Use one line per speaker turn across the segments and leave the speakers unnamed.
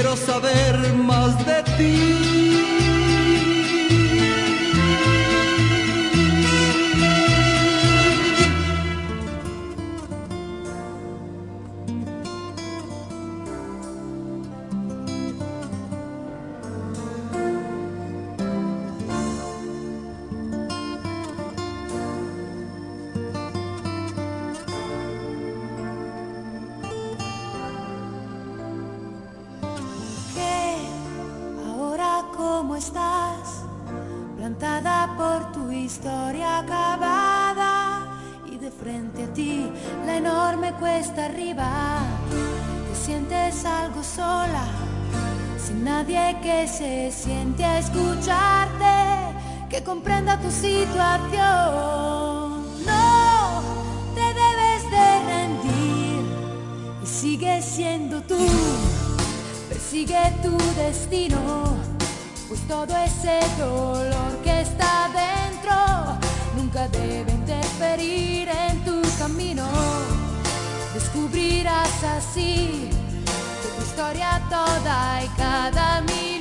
quiero saber más de ti.
tu destino, pues todo ese dolor que está dentro nunca debe interferir en tu camino. Descubrirás así de tu historia toda y cada minuto.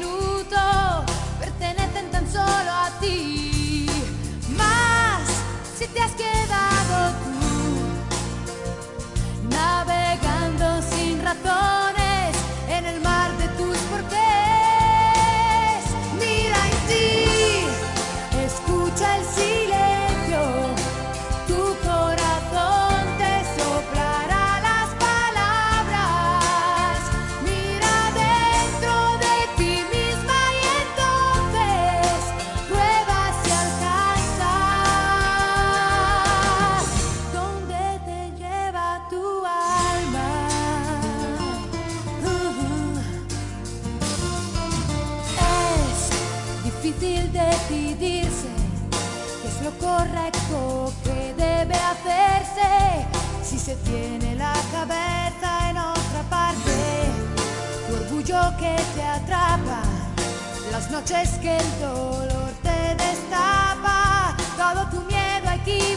las noches que el dolor te destapa, todo tu miedo
aquí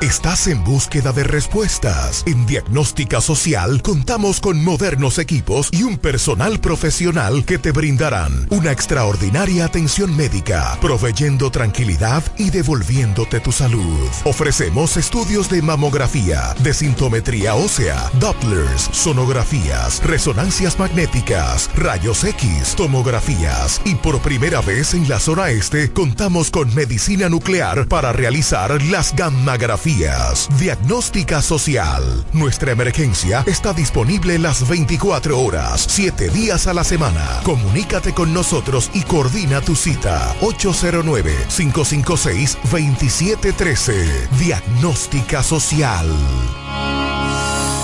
¿Estás en búsqueda de respuestas? En Diagnóstica Social contamos con modernos equipos y un personal profesional que te brindarán una extraordinaria atención médica, proveyendo tranquilidad y devolviéndote tu salud. Ofrecemos estudios de mamografía, de sintometría ósea, Dopplers, sonografías, resonancias magnéticas, rayos X, tomografías y por primera vez en la zona este contamos con medicina nuclear para realizar las Diagnóstica social. Nuestra emergencia está disponible las 24 horas, 7 días a la semana. Comunícate con nosotros y coordina tu cita. 809-556-2713. Diagnóstica social.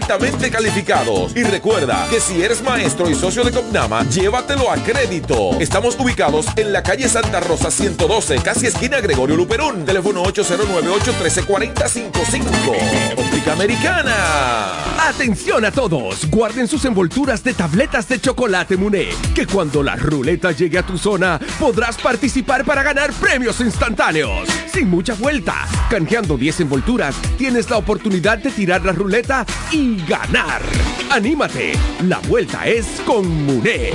altamente calificados. Y recuerda que si eres maestro y socio de Copnama, llévatelo a crédito. Estamos ubicados en la calle Santa Rosa 112, casi esquina Gregorio Luperón. Teléfono 809-813-4055. Óptica Americana.
Atención a todos. Guarden sus envolturas de tabletas de chocolate Muné. Que cuando la ruleta llegue a tu zona, podrás participar para ganar premios instantáneos. Sin mucha vuelta. Canjeando 10 envolturas, tienes la oportunidad de tirar la ruleta y ganar. ¡Anímate! La vuelta es con Muné.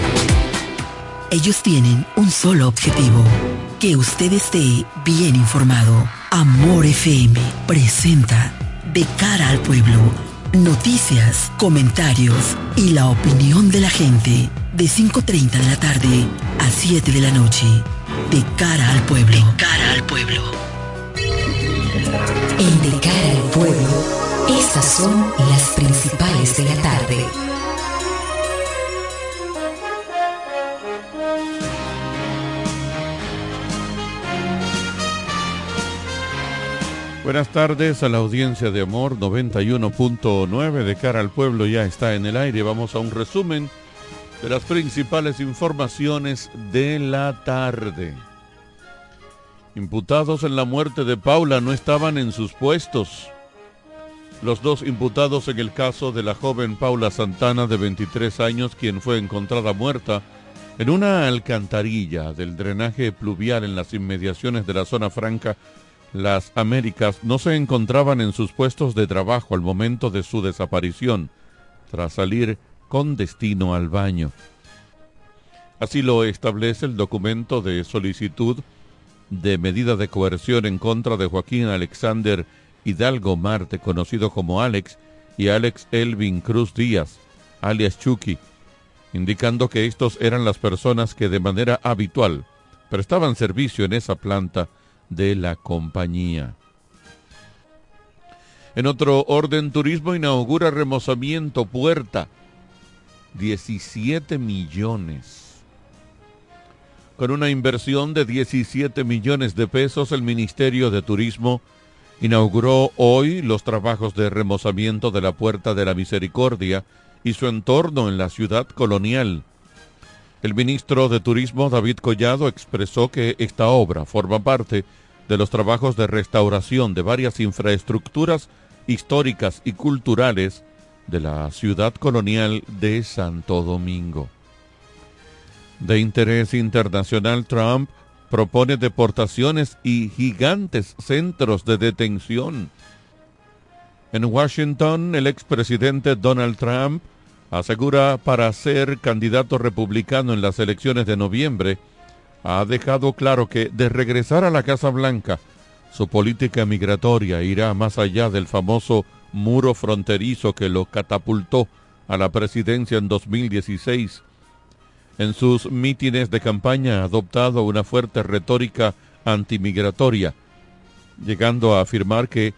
Ellos tienen un solo objetivo, que usted esté bien informado. Amor FM presenta De cara al pueblo, noticias, comentarios y la opinión de la gente de 5.30 de la tarde a 7 de la noche. De cara al pueblo. De cara al pueblo.
Estas son las principales de la tarde.
Buenas tardes a la audiencia de Amor 91.9 de cara al pueblo ya está en el aire. Vamos a un resumen de las principales informaciones de la tarde. Imputados en la muerte de Paula no estaban en sus puestos. Los dos imputados en el caso de la joven Paula Santana de 23 años, quien fue encontrada muerta en una alcantarilla del drenaje pluvial en las inmediaciones de la zona franca Las Américas, no se encontraban en sus puestos de trabajo al momento de su desaparición, tras salir con destino al baño. Así lo establece el documento de solicitud de medida de coerción en contra de Joaquín Alexander Hidalgo Marte, conocido como Alex, y Alex Elvin Cruz Díaz, alias Chucky, indicando que estos eran las personas que de manera habitual prestaban servicio en esa planta de la compañía. En otro orden, Turismo inaugura remozamiento puerta. 17 millones. Con una inversión de 17 millones de pesos, el Ministerio de Turismo inauguró hoy los trabajos de remozamiento de la Puerta de la Misericordia y su entorno en la ciudad colonial. El ministro de Turismo David Collado expresó que esta obra forma parte de los trabajos de restauración de varias infraestructuras históricas y culturales de la ciudad colonial de Santo Domingo. De interés internacional, Trump propone deportaciones y gigantes centros de detención. En Washington, el expresidente Donald Trump asegura para ser candidato republicano en las elecciones de noviembre, ha dejado claro que de regresar a la Casa Blanca, su política migratoria irá más allá del famoso muro fronterizo que lo catapultó a la presidencia en 2016. En sus mítines de campaña ha adoptado una fuerte retórica antimigratoria, llegando a afirmar que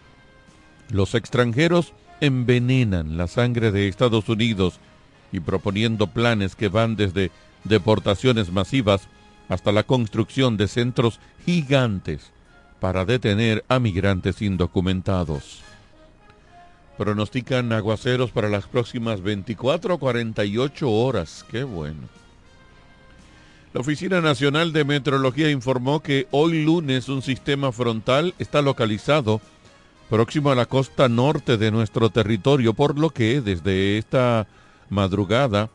los extranjeros envenenan la sangre de Estados Unidos y proponiendo planes que van desde deportaciones masivas hasta la construcción de centros gigantes para detener a migrantes indocumentados. Pronostican aguaceros para las próximas 24 o 48 horas. Qué bueno. La Oficina Nacional de Meteorología informó que hoy lunes un sistema frontal está localizado próximo a la costa norte de nuestro territorio, por lo que desde esta madrugada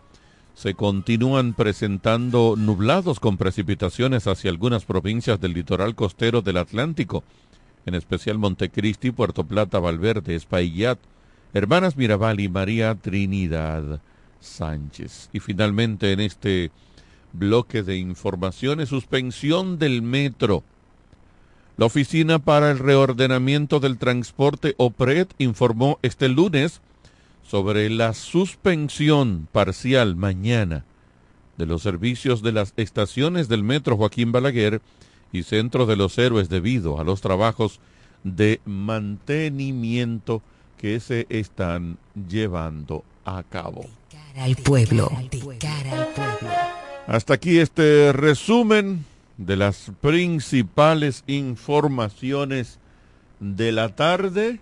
se continúan presentando nublados con precipitaciones hacia algunas provincias del litoral costero del Atlántico, en especial Montecristi, Puerto Plata, Valverde, Espaillat, Hermanas Mirabal y María Trinidad Sánchez. Y finalmente en este bloque de informaciones, suspensión del metro. La Oficina para el Reordenamiento del Transporte OPRED informó este lunes sobre la suspensión parcial mañana de los servicios de las estaciones del Metro Joaquín Balaguer y Centro de los Héroes debido a los trabajos de mantenimiento que se están llevando a cabo.
Al pueblo.
Hasta aquí este resumen de las principales informaciones de la tarde.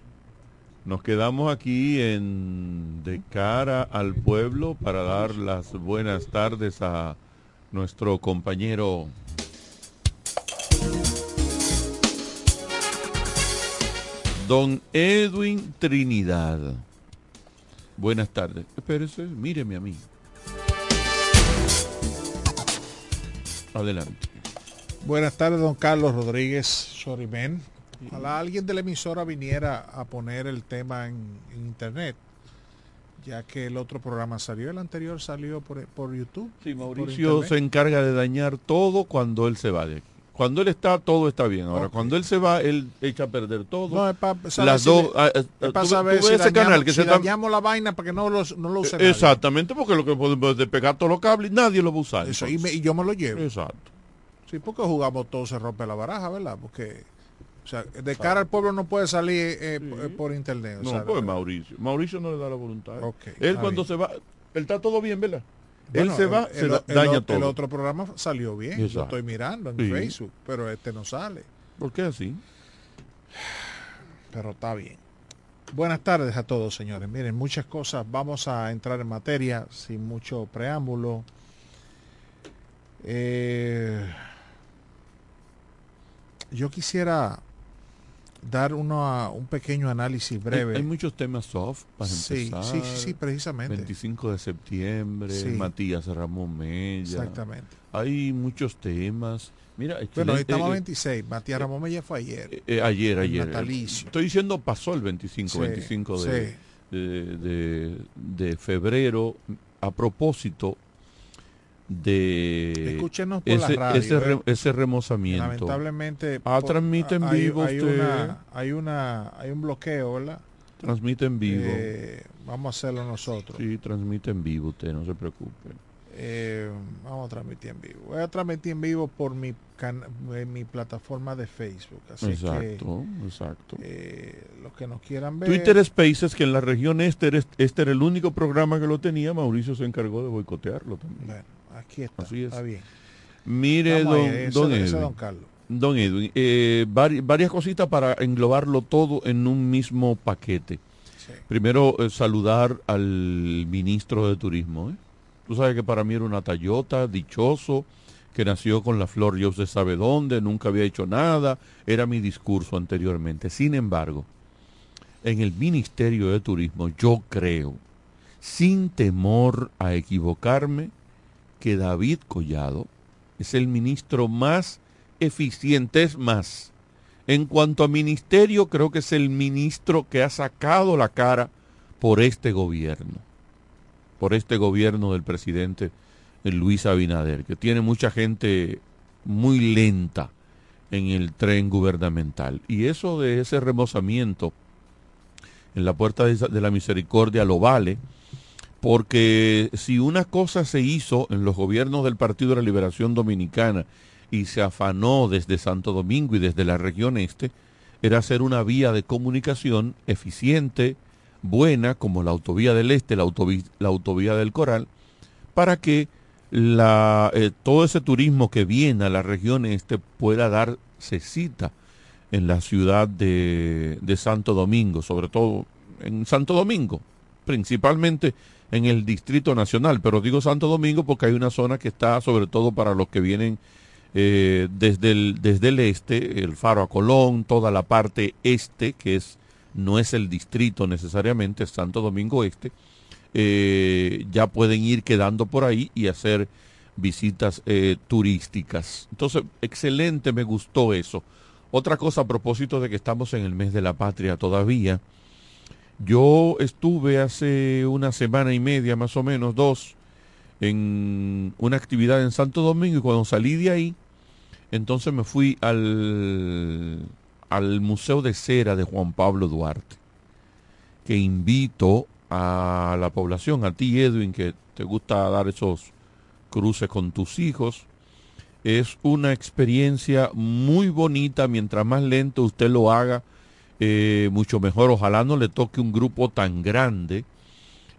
Nos quedamos aquí en de cara al pueblo para dar las buenas tardes a nuestro compañero Don Edwin Trinidad. Buenas tardes. Espérese, míreme a mí. Adelante.
Buenas tardes, don Carlos Rodríguez Sorimen. Ojalá alguien de la emisora viniera a poner el tema en, en internet, ya que el otro programa salió, el anterior salió por, por YouTube.
Sí, Mauricio se encarga de dañar todo cuando él se va de aquí. Cuando él está, todo está bien. Ahora, cuando él se va, él echa a perder todo.
No, es para saber
Las
si
dos.
le-
ah, ah,
es
tú
para saber
tú
si
ese
dañamos,
canal que
si
se
dañamos la vaina para que no, los, no lo nadie.
Exactamente, porque lo que podemos despegar todos los cables, nadie lo va a usar.
Eso, y,
entonces.
me- y yo me lo llevo.
Exacto.
Sí, porque jugamos todo se rompe la baraja, ¿verdad? Porque, o sea, de cara al pueblo no puede salir eh, eh, por internet. o
No,
sea,
pues Mauricio. Mauricio no le da la voluntad.
Ok,
él cuando
bien.
se va, él está todo bien, ¿verdad?
Bueno,
él se va,
el-
se
el-
da-
el
daña
o-
todo.
El otro programa salió bien. Lo estoy mirando en
Sí.
Facebook, pero este no sale.
¿Por qué así?
Pero está bien. Buenas tardes a todos, señores. Miren, muchas cosas. Vamos a entrar en materia sin mucho preámbulo. Eh, yo quisiera dar uno, un pequeño análisis
Hay,
breve.
hay muchos temas soft para
Sí,
empezar.
sí, sí, sí, precisamente.
25 de septiembre,
Sí.
Matías Ramón Mella.
Exactamente.
Hay muchos temas. Mira,
Bueno, hoy estamos
eh,
26. Matías Ramón Mella fue ayer.
eh, eh, ayer, ayer.
natalicio.
Estoy diciendo pasó el 25,
Sí,
25 de, de, de- de febrero a propósito de
Escúchenos por la
ese,
radio,
ese,
eh.
re- ese remozamiento.
Lamentablemente.
Ah, transmite en
hay-
vivo
hay,
usted.
una, hay una, hay un bloqueo, ¿verdad?
Transmite en vivo.
Eh, vamos a hacerlo nosotros.
Sí, transmite en vivo usted, no se preocupe.
Eh, vamos a transmitir en vivo. Voy a transmitir en vivo por mi can- en mi plataforma de Facebook. Así
exacto, exacto.
que eh, los que nos quieran ver.
Twitter Spaces, que en la región este, este era el único programa que lo tenía, Mauricio se encargó de boicotearlo también.
Bueno, aquí está.
Así es.
Está bien.
Mire, don, Edwin.
don Carlos.
Don Edwin, eh, vari- varias cositas para englobarlo todo en un mismo paquete.
Sí.
Primero, eh, saludar al ministro de Turismo. ¿eh? Tú sabes que para mí era una Tayota, dichoso, que nació con la flor yo se sabe dónde, nunca había hecho nada, era mi discurso anteriormente. Sin embargo, en el Ministerio de Turismo yo creo, sin temor a equivocarme, que David Collado es el ministro más eficiente, es más. En cuanto a ministerio, creo que es el ministro que ha sacado la cara por este gobierno, por este gobierno del presidente Luis Abinader, que tiene mucha gente muy lenta en el tren gubernamental. Y eso de ese remozamiento en la Puerta de, de la Misericordia lo vale, porque si una cosa se hizo en los gobiernos del Partido de la Liberación Dominicana y se afanó desde Santo Domingo y desde la región este, era hacer una vía de comunicación eficiente, buena, como la autovía del Este, la autovía, del Coral, para que eh, todo ese turismo que viene a la región este pueda darse cita en la ciudad de, de Santo Domingo, sobre todo en Santo Domingo, principalmente en el Distrito Nacional, pero digo Santo Domingo porque hay una zona que está sobre todo para los que vienen eh, desde, el, desde el este, el Faro a Colón, toda la parte este, que es no es el distrito necesariamente, es Santo Domingo Este, ya pueden ir quedando por ahí y hacer visitas eh, turísticas. Entonces, excelente, me gustó eso. Otra cosa a propósito de que estamos en el mes de la patria todavía, yo estuve hace una semana y media, más o menos, dos, en una actividad en Santo Domingo y cuando salí de ahí, entonces me fui al, al Museo de Cera de Juan Pablo Duarte, que invito a la población, a ti Edwin, que te gusta dar esos cruces con tus hijos. Es una experiencia muy bonita, mientras más lento usted lo haga, eh, mucho mejor. Ojalá no le toque un grupo tan grande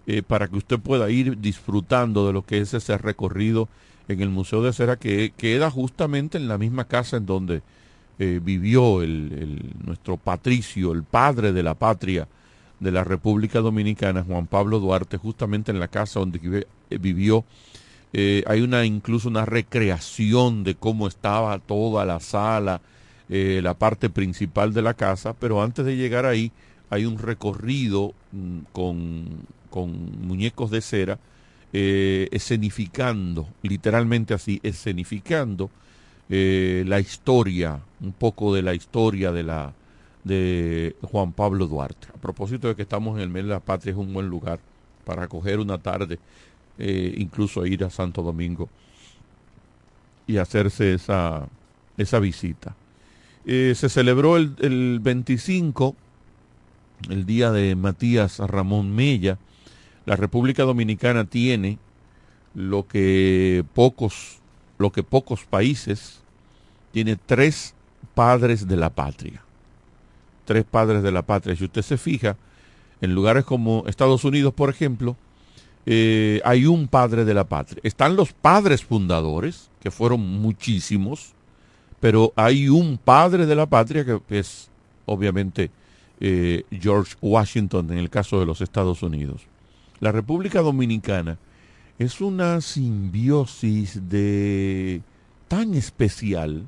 eh, para que usted pueda ir disfrutando de lo que es ese recorrido en el Museo de Cera, que queda justamente en la misma casa en donde eh, vivió el, nuestro patricio, el padre de la patria de la República Dominicana, Juan Pablo Duarte, justamente en la casa donde vivió. Hay una incluso una recreación de cómo estaba toda la sala, eh, la parte principal de la casa, pero antes de llegar ahí hay un recorrido mm, con, con, muñecos de cera, eh, escenificando, literalmente así, escenificando eh, la historia, un poco de la historia de la de Juan Pablo Duarte. A propósito de que estamos en el mes de la patria, es un buen lugar para coger una tarde, incluso ir a Santo Domingo y hacerse esa, esa visita. Eh, se celebró el, el 25, el día de Matías Ramón Mella. La República Dominicana tiene lo que pocos, lo que pocos países, tiene tres padres de la patria tres padres de la patria. Si usted se fija, en lugares como Estados Unidos, por ejemplo, eh, hay un padre de la patria. Están los padres fundadores, que fueron muchísimos, pero hay un padre de la patria que es obviamente eh, George Washington en el caso de los Estados Unidos. La República Dominicana es una simbiosis de tan especial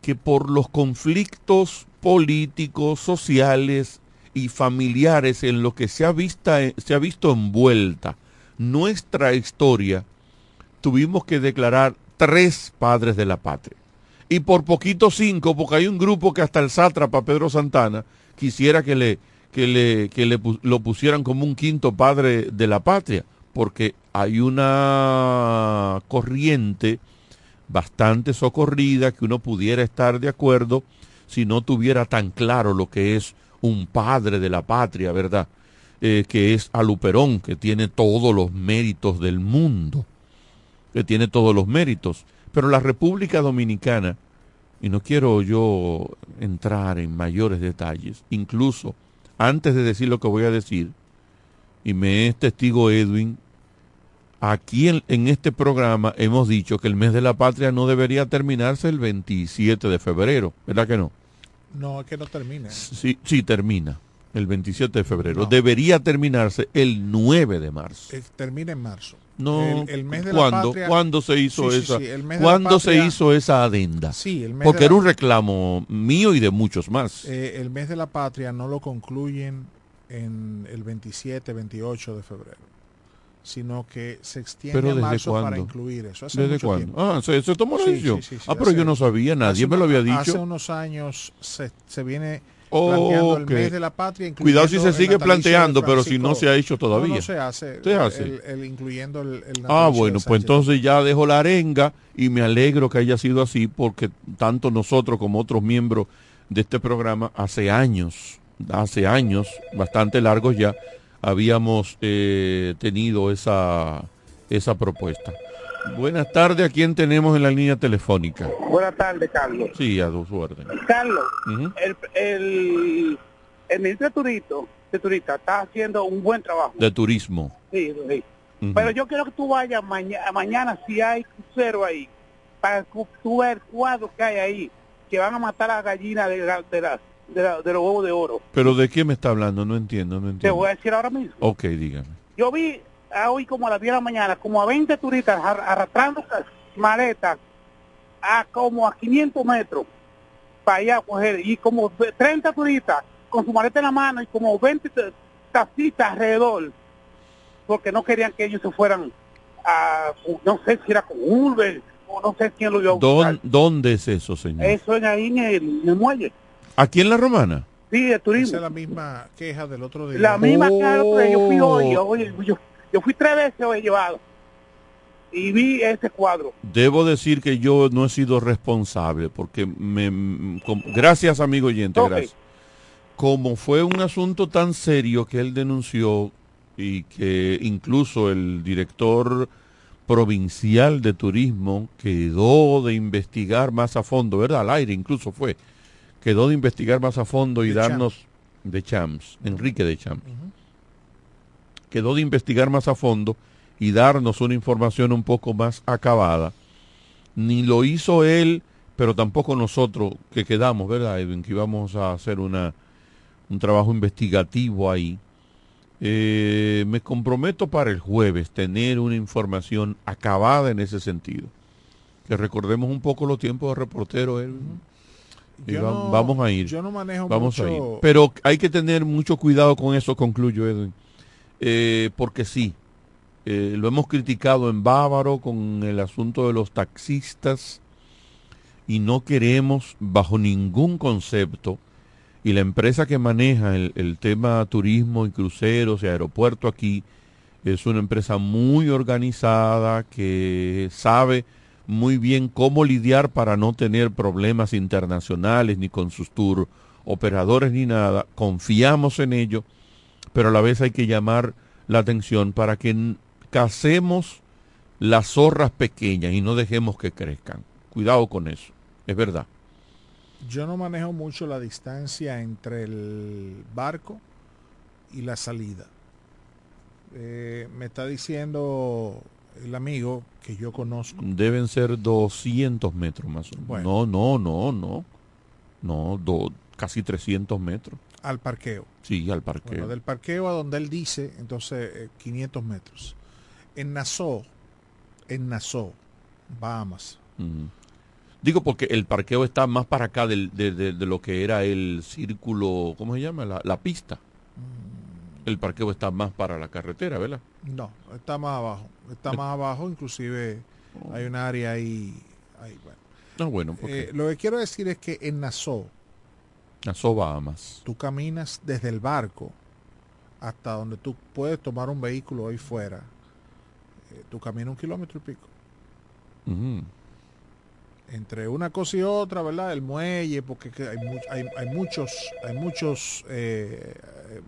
que por los conflictos políticos, sociales y familiares en lo que se ha, vista, se ha visto envuelta nuestra historia, tuvimos que declarar tres padres de la patria. Y por poquito cinco, porque hay un grupo que hasta el sátrapa Pedro Santana quisiera que le, que le, que le lo pusieran como un quinto padre de la patria, porque hay una corriente bastante socorrida que uno pudiera estar de acuerdo si no tuviera tan claro lo que es un padre de la patria, ¿verdad? Eh, que es Aluperón, que tiene todos los méritos del mundo, que tiene todos los méritos. Pero la República Dominicana, y no quiero yo entrar en mayores detalles, incluso antes de decir lo que voy a decir, y me es testigo Edwin, aquí en, en, este programa hemos dicho que el mes de la patria no debería terminarse el 27 de febrero, ¿verdad que no?
No, es que no termina.
Sí, sí termina el 27 de febrero. No. Debería terminarse el 9 de marzo.
Termina en marzo.
No, el, el mes de ¿cuándo, la patria, ¿cuándo se hizo sí, esa? Sí, sí, ¿Cuándo patria, se hizo esa adenda?
Sí, el mes
Porque
de
era
la,
un reclamo mío y de muchos más.
Eh, el mes de la patria no lo concluyen en el 27, 28 de febrero sino que se extiende
pero
a marzo
cuándo?
para incluir eso. Hace
¿Desde cuándo? Ah, ¿se, se tomó la decisión? ah, pero
hace-
yo no sabía, nadie me lo había dicho.
Hace unos años se, se viene planteando el
Ok.
mes de la patria.
Cuidado si se sigue planteando, pero si no se ha hecho todavía.
No, no se hace.
Se hace.
El, el- incluyendo el, el
Ah, bueno, pues entonces ya dejo la arenga y me alegro que haya sido así porque tanto nosotros como otros miembros de este programa hace años hace años, bastante largos ya, habíamos eh, tenido esa, esa propuesta. Buenas tardes, ¿a quién tenemos en la línea telefónica?
Buenas tardes, Carlos.
Sí, a dos órdenes.
Carlos, el, el, el ministro de Turismo, de Turista está haciendo un buen trabajo.
De turismo.
Sí, sí. Pero yo quiero que tú vayas mañana, mañana si hay crucero ahí, para que tú veas el cuadro que hay ahí, que van a matar a la gallina de, la- de, la- de, la- de los huevos de oro.
¿Pero de qué me está hablando? No entiendo, no
Te
entiendo.
voy a decir ahora mismo.
Ok, dígame.
Yo vi a hoy como a las 10 de la mañana, como a 20 turistas ar- arrastrando esas maletas a como a 500 metros para allá a coger, y como 30 turistas con su maleta en la mano y como 20 ta- taxistas alrededor, porque no querían que ellos se fueran a, no sé si era con Uber, o no sé quién lo iba a buscar.
¿Dón- ¿Dónde es eso, señor?
Eso es ahí en el, en el muelle.
¿Aquí en La Romana?
Sí, de turismo.
Esa es la misma queja del otro día.
La misma que al otro día, yo fui hoy,
Oh.
oye, yo, yo fui tres veces hoy llevado y vi ese cuadro.
Debo decir que yo no he sido responsable porque me... com- gracias, amigo oyente, gracias. Como fue un asunto tan serio que él denunció y que incluso el director provincial de turismo quedó de investigar más a fondo, ¿verdad? Al aire incluso fue. Quedó de investigar más a fondo y
De
darnos... De Chams, Enrique de Chams. Quedó de investigar más a fondo y darnos una información un poco más acabada. Ni lo hizo él, pero tampoco nosotros que quedamos, ¿verdad, Edwin? Que íbamos a hacer una, un trabajo investigativo ahí. Eh, me comprometo para el jueves tener una información acabada en ese sentido. Que recordemos un poco los tiempos de reportero, Edwin. Y
Yo
va-
no-
vamos a ir.
yo no manejo
vamos a ir. Pero hay que tener mucho cuidado con eso, concluyo, Edwin. Eh, porque sí, eh, lo hemos criticado en Bávaro con el asunto de los taxistas y no queremos bajo ningún concepto y la empresa que maneja el, el tema turismo y cruceros y aeropuerto aquí es una empresa muy organizada que sabe muy bien cómo lidiar para no tener problemas internacionales ni con sus tour operadores ni nada. Confiamos en ello, pero a la vez hay que llamar la atención para que cacemos las zorras pequeñas y no dejemos que crezcan. Cuidado con eso, es verdad.
Yo no manejo mucho la distancia entre el barco y la salida. Eh, me está diciendo el amigo que yo conozco.
Deben ser 200 metros más o menos.
Bueno.
No, no, no, no. No, do- casi 300 metros.
Al parqueo.
Sí, al parqueo.
Bueno, del parqueo a donde él dice, entonces eh, 500 metros. En Nassau, en Nassau, Bahamas.
Ujú. Digo porque el parqueo está más para acá del- de, de- de lo que era el círculo, ¿cómo se llama? La, la pista.
Mm.
El parqueo está más para la carretera, ¿verdad?
No, está más abajo. Está más abajo, inclusive hay un área ahí. ahí, bueno.
No, bueno, porque
Eh, lo que quiero decir es que en Nassau,
Nassau, Bahamas.
tú caminas desde el barco hasta donde tú puedes tomar un vehículo ahí fuera. Eh, tú caminas un kilómetro y pico. Entre una cosa y otra, ¿verdad? El muelle, porque que hay, mu- hay, hay muchos, hay muchos eh,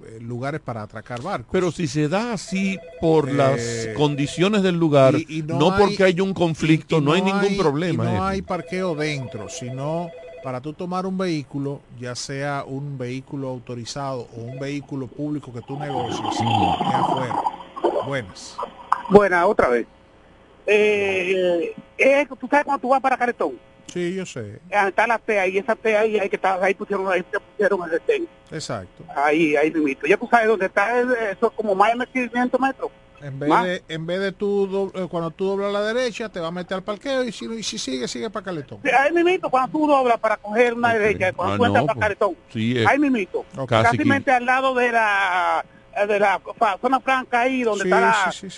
eh, lugares para atracar barcos.
Pero si se da así por
Eh,
las condiciones del lugar,
y- y
no,
hay-
porque haya un conflicto,
y
no, hay ningún problema.
no hay parqueo dentro, sino para tú tomar un vehículo, ya sea un vehículo autorizado o un vehículo público que tú negocies, es afuera. Buenas.
Buena, otra vez. Eh, eh, tú sabes cuando tú vas para Caretón,
Sí, yo sé.
eh, está la T ahí, esa T ahí, ahí que está, ahí pusieron, ahí te pusieron el retén.
Exacto.
Ahí, ahí mismo. Ya tú sabes dónde está, el- eso es como más de 500 metros.
En vez
Más.
de, en vez de tú, do- eh, cuando tú doblas a la derecha, te va a meter al parqueo y si, y si sigue, sigue para Caletón.
Sí, Ahí mismo, cuando tú doblas para coger una derecha, cuando
Ah,
tú entras
no,
para
pues,
Caretón,
Sí, es
ahí mismo.
casi
Casi
que-
al lado de la de la zona franca ahí donde
Sí,
está la
sí, sí, sí.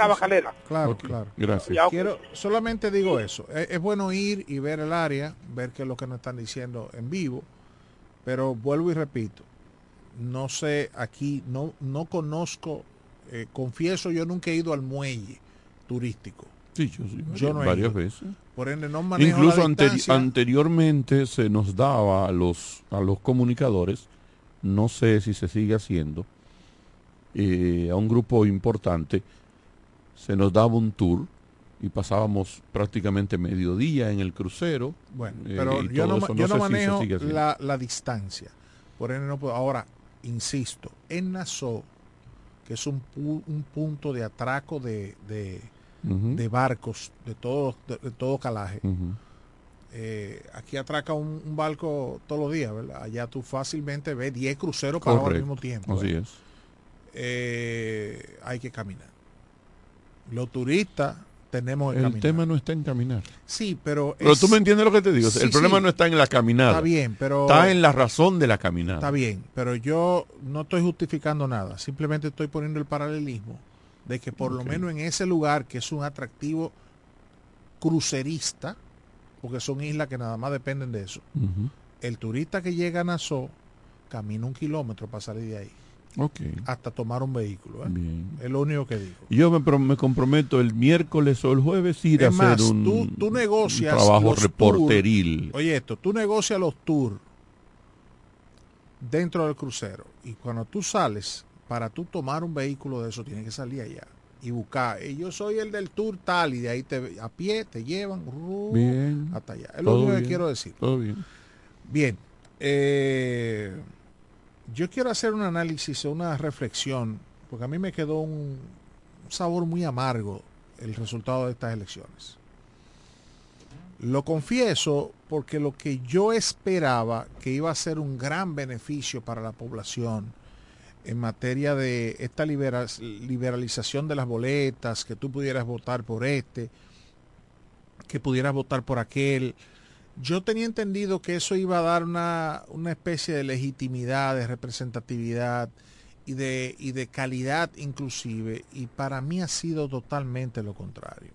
Claro, claro.
Gracias.
Quiero, solamente digo eso. Es, es bueno ir y ver el área, ver qué es lo que nos están diciendo en vivo, pero vuelvo y repito, no sé, aquí no, no conozco, eh, confieso, yo nunca he ido al muelle turístico.
Sí, yo sí, varias,
no he
veces.
Por ende, no manejo
Incluso
la
anteri- anteriormente se nos daba a los, a los comunicadores no sé si se sigue haciendo, eh, a un grupo importante, se nos daba un tour y pasábamos prácticamente mediodía en el crucero.
Bueno,
eh,
pero yo no,
eso.
yo no
sé si se
manejo
sigue haciendo.
la, la distancia. Por ende no puedo. Ahora, insisto, en Nassau, que es un, pu- un punto de atraco de, de, barcos de todo, de, de todo calaje. Eh, aquí atraca un, un barco todos los días, ¿verdad? Allá tú fácilmente ves 10 cruceros parados al
Correcto,
mismo tiempo.
Así es.
Eh, hay que caminar. Los turistas tenemos
El
caminar.
tema no está en caminar.
Sí, pero...
Pero
es-
tú me entiendes lo que te digo.
Sí,
el problema
sí.
no está en la caminada.
Está bien, pero...
Está en la razón de la caminada.
Está bien, pero yo no estoy justificando nada. Simplemente estoy poniendo el paralelismo de que por lo menos en ese lugar, que es un atractivo crucerista, porque son islas que nada más dependen de eso, el turista que llega a Nassau camina un kilómetro para salir de ahí,
Ok.
hasta tomar un vehículo. ¿eh?
Bien.
Es lo único que digo.
Yo me, pro- me comprometo el miércoles o el jueves ir a
Es más,
hacer un,
tú, tú
un
negocias
trabajo reporteril.
Oye, esto, tú negocias los tours dentro del crucero y cuando tú sales, para tú tomar un vehículo de eso, tienes que salir allá y buscar. "Eh, yo soy el del tour tal y de ahí te, a pie te llevan ru-
Bien.
hasta allá. Es lo único que quiero decir.
Todo bien.
Bien. eh, yo quiero hacer un análisis, una reflexión, porque a mí me quedó un sabor muy amargo el resultado de estas elecciones. Lo confieso porque lo que yo esperaba que iba a ser un gran beneficio para la población en materia de esta libera- liberalización de las boletas, que tú pudieras votar por este, que pudieras votar por aquel, yo tenía entendido que eso iba a dar una, una especie de legitimidad, de representatividad y de, y de calidad inclusive, y para mí ha sido totalmente lo contrario.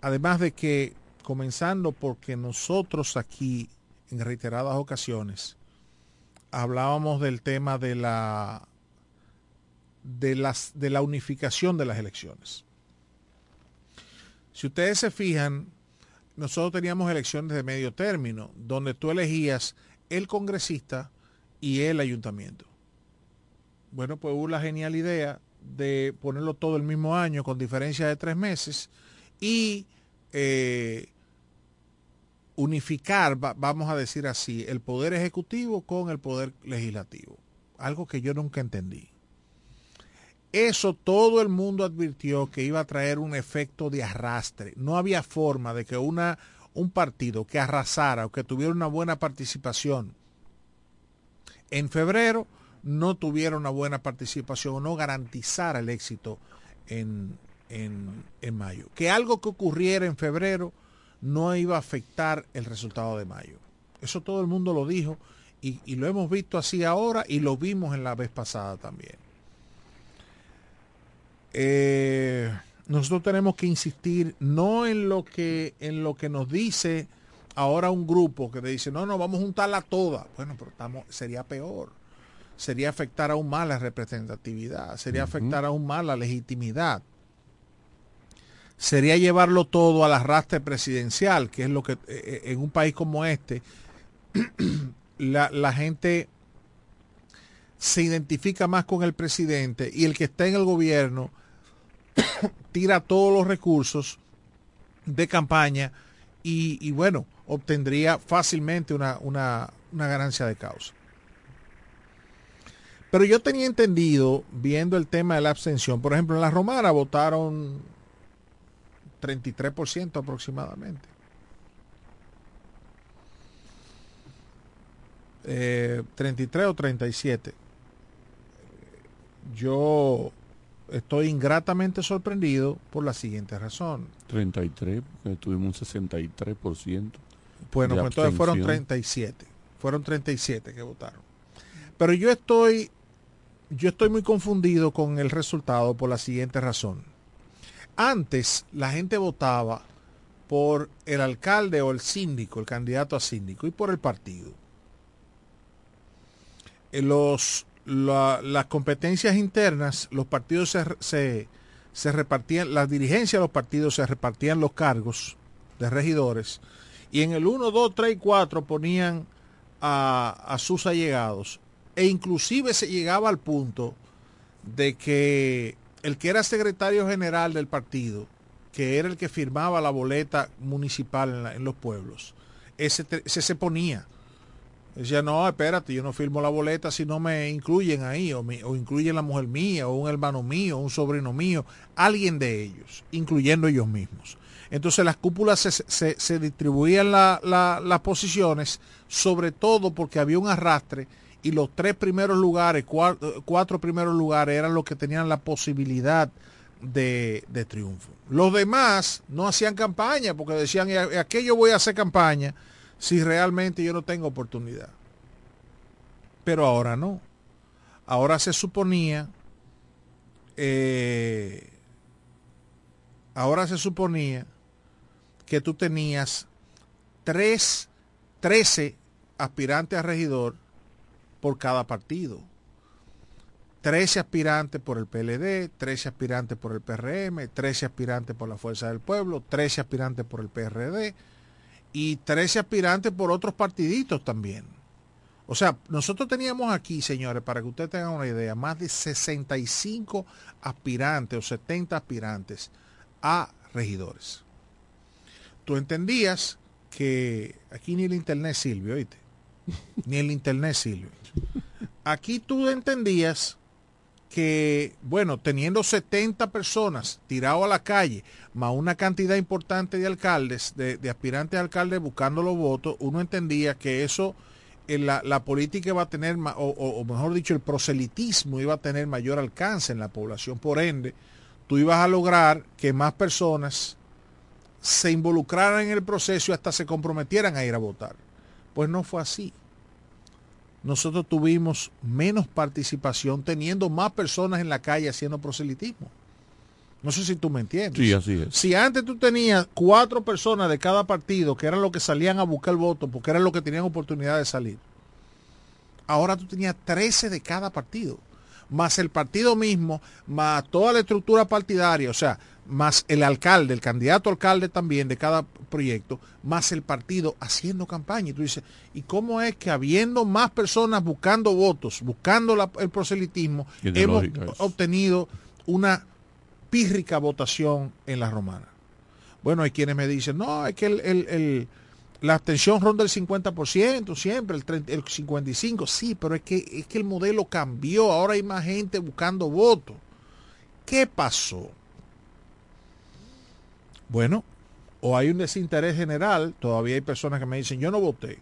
Además de que, comenzando porque nosotros aquí, en reiteradas ocasiones, hablábamos del tema de la, de las, de la unificación de las elecciones. Si ustedes se fijan, nosotros teníamos elecciones de medio término, donde tú elegías el congresista y el ayuntamiento. Bueno, pues hubo la genial idea de ponerlo todo el mismo año con diferencia de tres meses y eh, unificar, va- vamos a decir así, el poder ejecutivo con el poder legislativo. Algo que yo nunca entendí. Eso todo el mundo advirtió que iba a traer un efecto de arrastre. No había forma de que una, un partido que arrasara o que tuviera una buena participación en febrero no tuviera una buena participación o no garantizara el éxito en, en, en mayo. Que algo que ocurriera en febrero no iba a afectar el resultado de mayo. Eso todo el mundo lo dijo y, y lo hemos visto así ahora y lo vimos en la vez pasada también. Eh, nosotros tenemos que insistir no en lo que en lo que nos dice ahora un grupo que te dice no no vamos a juntarla toda bueno pero estamos sería peor. Sería afectar aún más la representatividad sería afectar aún más la legitimidad. Sería llevarlo todo al arrastre presidencial que es lo que eh, en un país como este la, la gente se identifica más con el presidente y el que está en el gobierno tira todos los recursos de campaña y, bueno, obtendría fácilmente una, una, una ganancia de causa. Pero yo tenía entendido, viendo el tema de la abstención, por ejemplo, en la Romana votaron 33% aproximadamente. Eh, 33 o 37. Yo estoy ingratamente sorprendido por la siguiente razón.
33, porque tuvimos un 63%.
Bueno, pues entonces fueron
abstención.
37. Fueron 37 que votaron. Pero yo estoy, yo estoy muy confundido con el resultado por la siguiente razón. Antes la gente votaba por el alcalde o el síndico, el candidato a síndico, y por el partido. En los, la- las competencias internas, los partidos se, se, repartían, las dirigencias de los partidos se repartían los cargos de regidores y en el 1, 2, 3 y 4 ponían a, a sus allegados E inclusive se llegaba al punto de que el que era secretario general del partido, que era el que firmaba la boleta municipal en, los pueblos, ese se ponía. Decía, no, espérate, yo no firmo la boleta si no me incluyen ahí, o, mi- o incluyen la mujer mía, o un hermano mío, o un sobrino mío, alguien de ellos, incluyendo ellos mismos. Entonces las cúpulas se, se- se distribuían la- la- las posiciones, sobre todo porque había un arrastre y los tres primeros lugares, cua- cuatro primeros lugares eran los que tenían la posibilidad de, de triunfo. Los demás no hacían campaña porque decían, "¿Y a, a qué yo voy a hacer campaña si realmente yo no tengo oportunidad? Pero ahora no. Ahora se suponía, eh, ahora se suponía que tú tenías tres, 13 aspirantes a regidor por cada partido. 13 aspirantes por el PLD, 13 aspirantes por el PRM, 13 aspirantes por la Fuerza del Pueblo, 13 aspirantes por el PRD y 13 aspirantes por otros partiditos también. O sea, nosotros teníamos aquí, señores, para que ustedes tengan una idea, más de 65 aspirantes o 70 aspirantes a regidores. Tú entendías que aquí ni el internet sirve, oíste. Ni el internet sirve. Aquí tú entendías que, bueno, teniendo 70 personas tirados a la calle, más una cantidad importante de alcaldes, de, aspirantes a alcaldes buscando los votos, uno entendía que eso, eh, la, la política iba a tener, o, o- o mejor dicho, el proselitismo iba a tener mayor alcance en la población. Por ende, tú ibas a lograr que más personas se involucraran en el proceso y hasta se comprometieran a ir a votar. Pues no fue así nosotros tuvimos menos participación teniendo más personas en la calle haciendo proselitismo. No sé si tú me entiendes.
Sí, así es.
Si antes tú tenías cuatro personas de cada partido que eran los que salían a buscar el voto porque eran los que tenían oportunidad de salir, ahora tú tenías 13 de cada partido, más el partido mismo, más toda la estructura partidaria, o sea, más el alcalde, el candidato alcalde también de cada proyecto, más el partido haciendo campaña. Y tú dices, ¿y cómo es que habiendo más personas buscando votos, buscando la- el proselitismo, hemos obtenido una pírrica votación en la romana? Bueno, hay quienes me dicen, no, es que el, el- el- la abstención ronda el 50%, siempre el, 30 el 55%, sí, pero es que, es que el modelo cambió, ahora hay más gente buscando votos. ¿Qué pasó? Bueno, o hay un desinterés general, todavía hay personas que me dicen, yo no voté.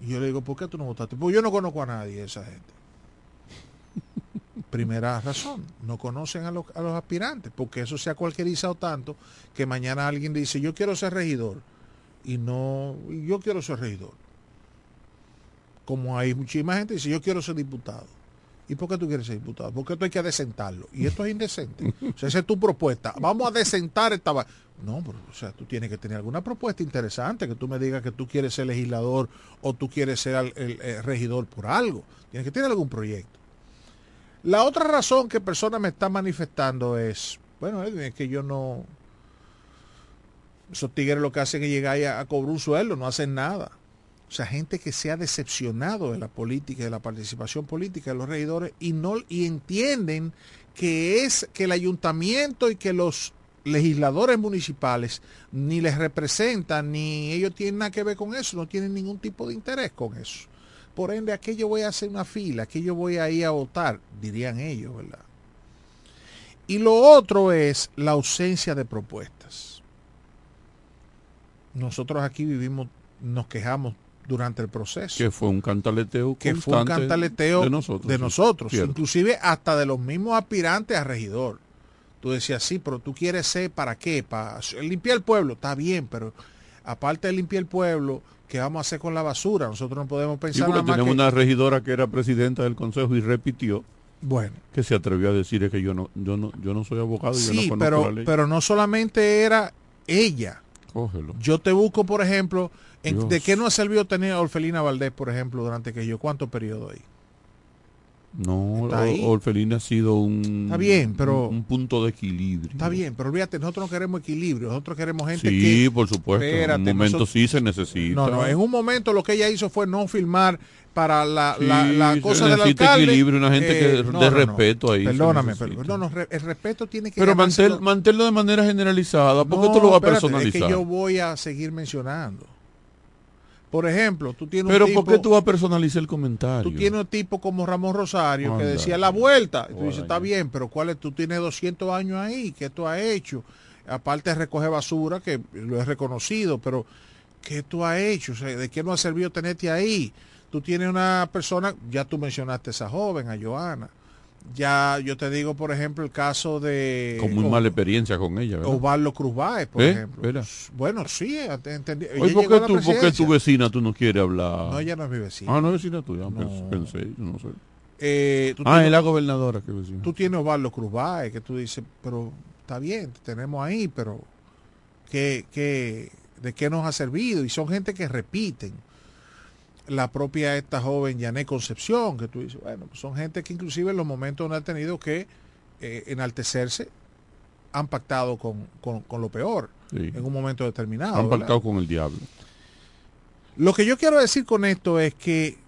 Y yo le digo, ¿por qué tú no votaste? Pues yo no conozco a nadie esa gente. Primera razón, no conocen a los, a los aspirantes, porque eso se ha cualquierizado tanto que mañana alguien dice, yo quiero ser regidor, y no, yo quiero ser regidor. Como hay muchísima gente que dice, yo quiero ser diputado. ¿Y por qué tú quieres ser diputado? Porque esto hay que adecentarlo. Y esto es indecente. O sea, esa es tu propuesta. Vamos a decentar esta... No, pero, o sea, tú tienes que tener alguna propuesta interesante, que tú me digas que tú quieres ser legislador o tú quieres ser el, regidor por algo. Tienes que tener algún proyecto. La otra razón que personas me están manifestando es, bueno, es que yo no... Esos tigres lo que hacen es llegar a, a cobrar un sueldo, no hacen nada. Sea, gente que se ha decepcionado de la política, de la participación política de los regidores y no y entienden que es que el ayuntamiento y que los legisladores municipales ni les representan ni ellos tienen nada que ver con eso, no tienen ningún tipo de interés con eso. Por ende, aquí yo voy a hacer una fila, aquí yo voy a ir a votar, dirían ellos, ¿verdad? Y lo otro es la ausencia de propuestas. Nosotros aquí vivimos, nos quejamos durante el proceso.
Que fue un cantaleteo
que fue un cantaleteo
de nosotros.
de
sí.
nosotros, inclusive hasta de los mismos aspirantes a regidor. Tú decías, sí, pero tú quieres ser para qué, para limpiar el pueblo, está bien, pero aparte de limpiar el pueblo, ¿qué vamos a hacer con la basura? Nosotros no podemos
Sí,
pensar
porque
nada más
tenemos
que-
una regidora que era presidenta del consejo y repitió
Bueno.
que se atrevió a decir es que yo no, yo no, yo no soy abogado y yo no
Sí,
conozco
pero,
la ley.
pero no solamente era ella.
Cógelo.
Yo te busco, por ejemplo,
Dios.
¿de qué nos ha servido tener a Orfelina Valdés, por ejemplo, durante que yo? ¿Cuánto periodo ahí?
No,
ahí.
Orfelina ha sido un,
Está bien, pero-
un, un punto de equilibrio.
Está bien, pero olvídate, nosotros no queremos equilibrio, nosotros queremos gente
Sí,
que...
por supuesto.
Espérate,
en un momento
nosotros-
sí se necesita.
No, no, en un momento lo que ella hizo fue no filmar para la,
Sí,
la, la cosa del alcalde. Eh,
equilibrio, una gente que- de respeto ahí se
Perdóname, pero, no, no, el respeto tiene que
Pero manténlo de manera generalizada, porque
No,
tú lo vas a personalizar.
Es que yo voy a seguir mencionando. Por ejemplo, tú tienes
Pero
un tipo,
¿por qué tú vas a personalizar el comentario?
tú tienes un tipo como Ramón Rosario que decía la vuelta. Y tú dices, está bien, pero ¿cuál es? Tú tienes 200 años ahí, ¿qué tú has hecho? Aparte de recoger basura, que lo he reconocido, pero ¿qué tú has hecho? O sea, ¿De qué no ha servido tenerte ahí? Tú tienes una persona, ya tú mencionaste a esa joven, a Joana. Ya yo te digo, por ejemplo, el caso de...
Con muy
O-
mala experiencia con ella, ¿verdad?
Osvaldo Cruz Báez, por
¿Eh?
ejemplo. Bueno, sí, ent- entendí.
Oye, ¿por qué, tú, por qué tu vecina tú no quieres hablar?
No, ella no es mi vecina.
Ah, no es vecina tuya.
No.
Pensé, pensé, yo no sé.
Eh, tú
Ah,
tienes-
es la gobernadora que vecina.
Tú tienes Osvaldo Cruz Báez, que tú dices, pero está bien, te tenemos ahí, pero ¿qué, qué, ¿de qué nos ha servido? Y son gente que repiten. La propia esta joven Yané Concepción, que tú dices, bueno, pues son gente que inclusive en los momentos donde han tenido que eh, enaltecerse, han pactado con, con- con lo peor
Sí.
en un momento determinado.
Han
¿verdad?
pactado con el diablo.
Lo que yo quiero decir con esto es que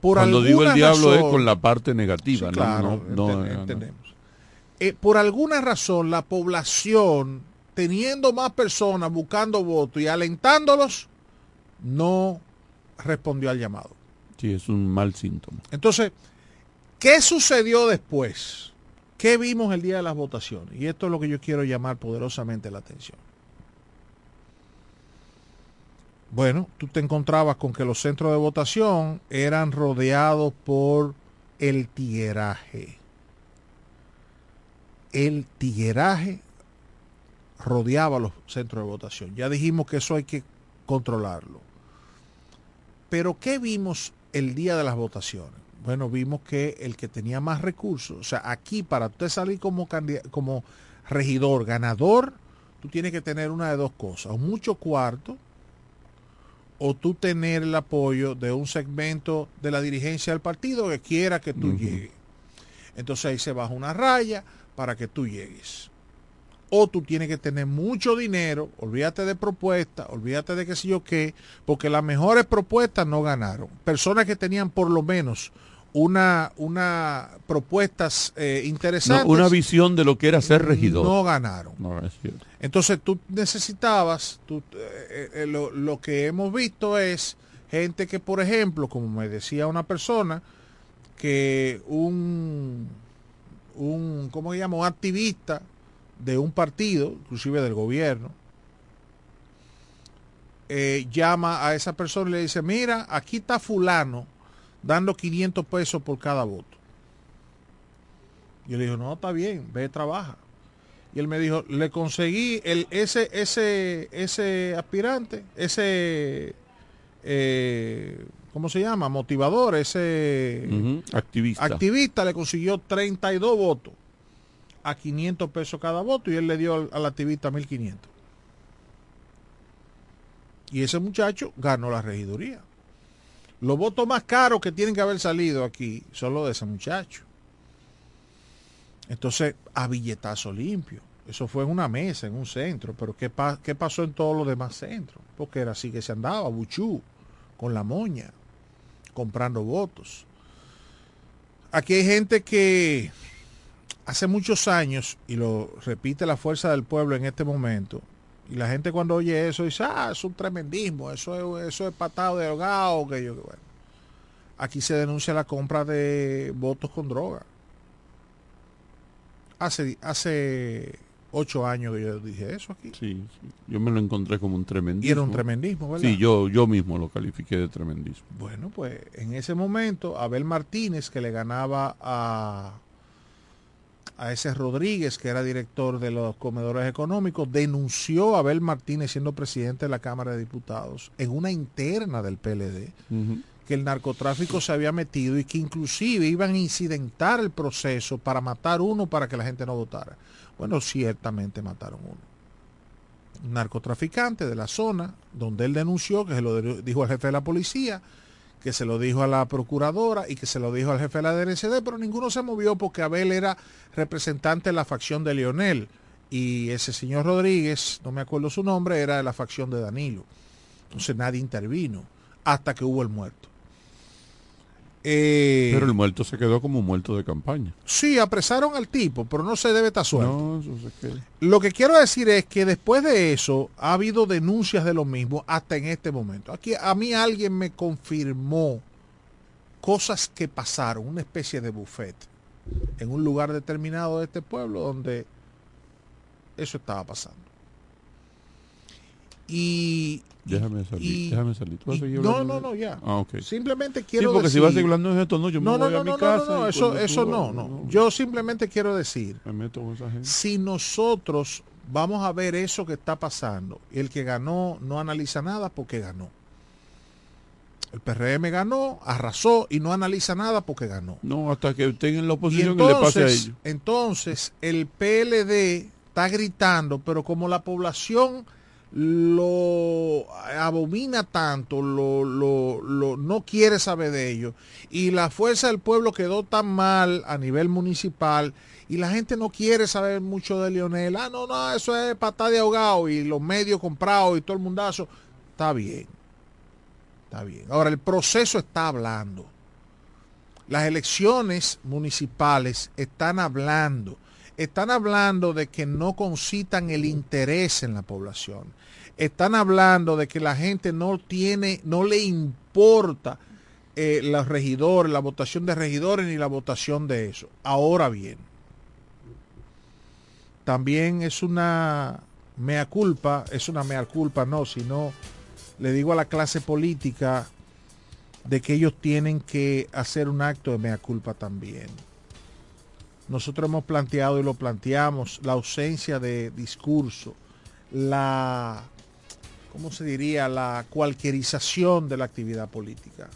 por
Cuando digo el
alguna
diablo es
razón-
con la parte negativa,
Sí, claro,
no, no,
enten-
no, no.
entendemos. Eh, por alguna razón la población, teniendo más personas buscando votos y alentándolos, no respondió al llamado.
Sí, es un mal síntoma.
Entonces, ¿qué sucedió después? ¿Qué vimos el día de las votaciones? Y esto es lo que yo quiero llamar poderosamente la atención. Bueno, tú te encontrabas con que los centros de votación eran rodeados por el tigueraje. El tigueraje rodeaba los centros de votación. Ya dijimos que eso hay que controlarlo. Pero ¿qué vimos el día de las votaciones? Bueno, vimos que el que tenía más recursos, o sea, aquí para usted salir como, como regidor, ganador, tú tienes que tener una de dos cosas, o mucho cuarto, o tú tener el apoyo de un segmento de la dirigencia del partido que quiera que tú llegues. Entonces ahí se baja una raya para que tú llegues. O tú tienes que tener mucho dinero, olvídate de propuestas, olvídate de qué sé yo qué, porque las mejores propuestas no ganaron. Personas que tenían por lo menos una, una propuestas eh,
No,
interesantes
una visión de lo que era ser regidor.
no ganaron.
No, es cierto.
Entonces tú necesitabas, tú, eh, eh, lo, lo que hemos visto es gente que, por ejemplo, como me decía una persona, que un, un ¿cómo se llama? Un activista de un partido, inclusive del gobierno, eh, llama a esa persona y le dice, mira, aquí está fulano dando 500 pesos por cada voto. Yo le digo, no, está bien, ve, trabaja. Y él me dijo, le conseguí el, ese, ese, ese aspirante, ese, eh, ¿cómo se llama? Motivador, ese
Activista.
activista le consiguió 32 votos a 500 pesos cada voto y él le dio al, al activista 1500. Y ese muchacho ganó la regiduría. Los votos más caros que tienen que haber salido aquí son los de ese muchacho. Entonces, a billetazo limpio. Eso fue en una mesa, en un centro. Pero ¿qué, qué pasó en todos los demás centros? Porque era así que se andaba, buchú, con la moña, comprando votos. Aquí hay gente que hace muchos años, y lo repite la fuerza del pueblo en este momento, y la gente cuando oye eso dice, ah, es un tremendismo, eso es, eso es patado de ahogado, que yo, bueno. Aquí se denuncia la compra de votos con droga. Hace, hace ocho años que yo dije eso aquí.
Sí, sí. Yo me lo encontré como un tremendismo.
Y era un tremendismo, ¿verdad?
Sí, yo, yo mismo lo califiqué de tremendismo.
Bueno, pues en ese momento Abel Martínez, que le ganaba a, a ese Rodríguez, que era director de los comedores económicos, denunció a Abel Martínez siendo presidente de la Cámara de Diputados en una interna del PLD que el narcotráfico se había metido y que inclusive iban a incidentar el proceso para matar uno para que la gente no votara. Bueno, ciertamente mataron uno. Un narcotraficante de la zona donde él denunció, que se lo dijo el jefe de la policía, que se lo dijo a la procuradora y que se lo dijo al jefe de la DNCD, pero ninguno se movió porque Abel era representante de la facción de Leonel y ese señor Rodríguez, no me acuerdo su nombre, era de la facción de Danilo. Entonces nadie intervino hasta que hubo el muerto. Eh,
Pero el muerto se quedó como muerto de campaña.
Sí, apresaron al tipo, pero no se debe estar suelto.
No.
Lo que quiero decir es que después de eso ha habido denuncias de lo mismo hasta en este momento. Aquí a mí alguien me confirmó cosas que pasaron, una especie de buffet en un lugar determinado de este pueblo donde eso estaba pasando. Y
Déjame salir,
y-
déjame salir. ¿Tú vas a
y-
seguir
no,
hablando
no, no, ya.
Ah.
Simplemente
Sí,
quiero
porque si vas a seguir hablando de esto, no, yo me
no, no,
voy
no,
a mi
no, no,
casa.
no,
y
eso, eso
tú-
no, no. Yo simplemente quiero decir,
Me meto con esa gente.
si nosotros vamos a ver eso que está pasando, el que ganó no analiza nada porque ganó. El PRM ganó, arrasó y no analiza nada porque ganó.
No, hasta que estén en la
Y
oposición y, le pase a ellos.
entonces el PLD está gritando, pero como la población lo abomina tanto, lo, lo- lo- no quiere saber de ello, y la fuerza del pueblo quedó tan mal a nivel municipal, y la gente no quiere saber mucho de Lionel, ah, no, no, eso es patada de ahogado, y los medios comprados y todo el mundazo, está bien, está bien. Ahora, el proceso está hablando. Las elecciones municipales están hablando. Están hablando de que no concitan el interés en la población. Están hablando de que la gente no tiene, no le importa eh, los regidores, la votación de regidores ni la votación de eso. Ahora bien, también es una mea culpa, es una mea culpa, no, sino le digo a la clase política de que ellos tienen que hacer un acto de mea culpa también. Nosotros hemos planteado y lo planteamos la ausencia de discurso, la, ¿cómo se diría? La cualquierización de la actividad política,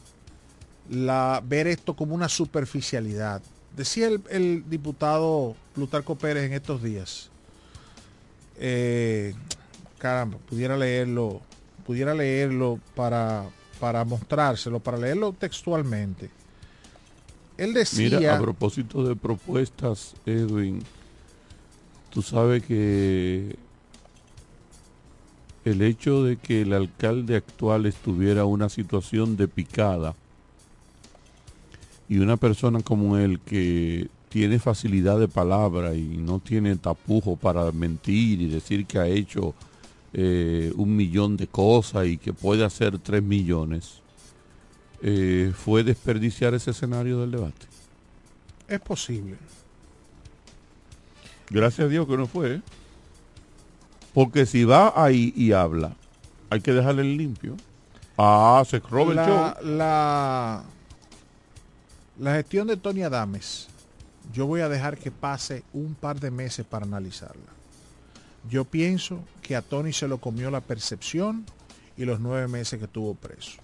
la, ver esto como una superficialidad. Decía el, diputado Plutarco Pérez en estos días, eh, caramba, pudiera leerlo, pudiera leerlo para, para mostrárselo, para leerlo textualmente.
Mira, a propósito de propuestas, Edwin, tú sabes que el hecho de que el alcalde actual estuviera una situación de picada y una persona como él que tiene facilidad de palabra y no tiene tapujo para mentir y decir que ha hecho eh, un millón de cosas y que puede hacer tres millones, eh, fue desperdiciar ese escenario del debate.
Es posible.
Gracias a Dios que no fue. ¿eh? Porque si va ahí y habla, hay que dejarle el limpio. Ah, se roba el
la,
show.
la, la gestión de Tony Adames, yo voy a dejar que pase un par de meses para analizarla. Yo pienso que a Tony se lo comió la percepción y los nueve meses que estuvo preso.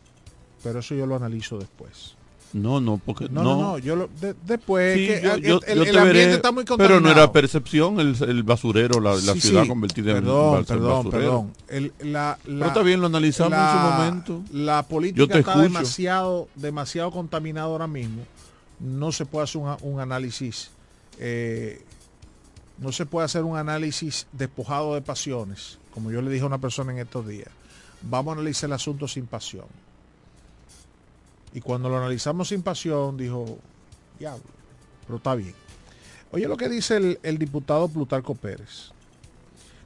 Pero eso yo lo analizo después.
No, no, porque
No,
no.
no, no, yo lo, de- después
Sí,
que
yo-
el,
yo-
el-
yo
el ambiente
veré,
está muy
pero
contaminado.
no era percepción, el, el basurero, la, la
Sí,
ciudad
sí.
convertida
perdón,
en
perdón,
basurero.
perdón. El- la,
Pero
la-
está bien, lo analizamos en su momento.
La política está
escucho.
demasiado, demasiado contaminada ahora mismo. No se puede hacer un, un análisis, eh, no se puede hacer un análisis despojado de pasiones, como yo le dije a una persona en estos días. Vamos a analizar el asunto sin pasión. Y cuando lo analizamos sin pasión, dijo, diablo, pero está bien. Oye lo que dice el, diputado Plutarco Pérez.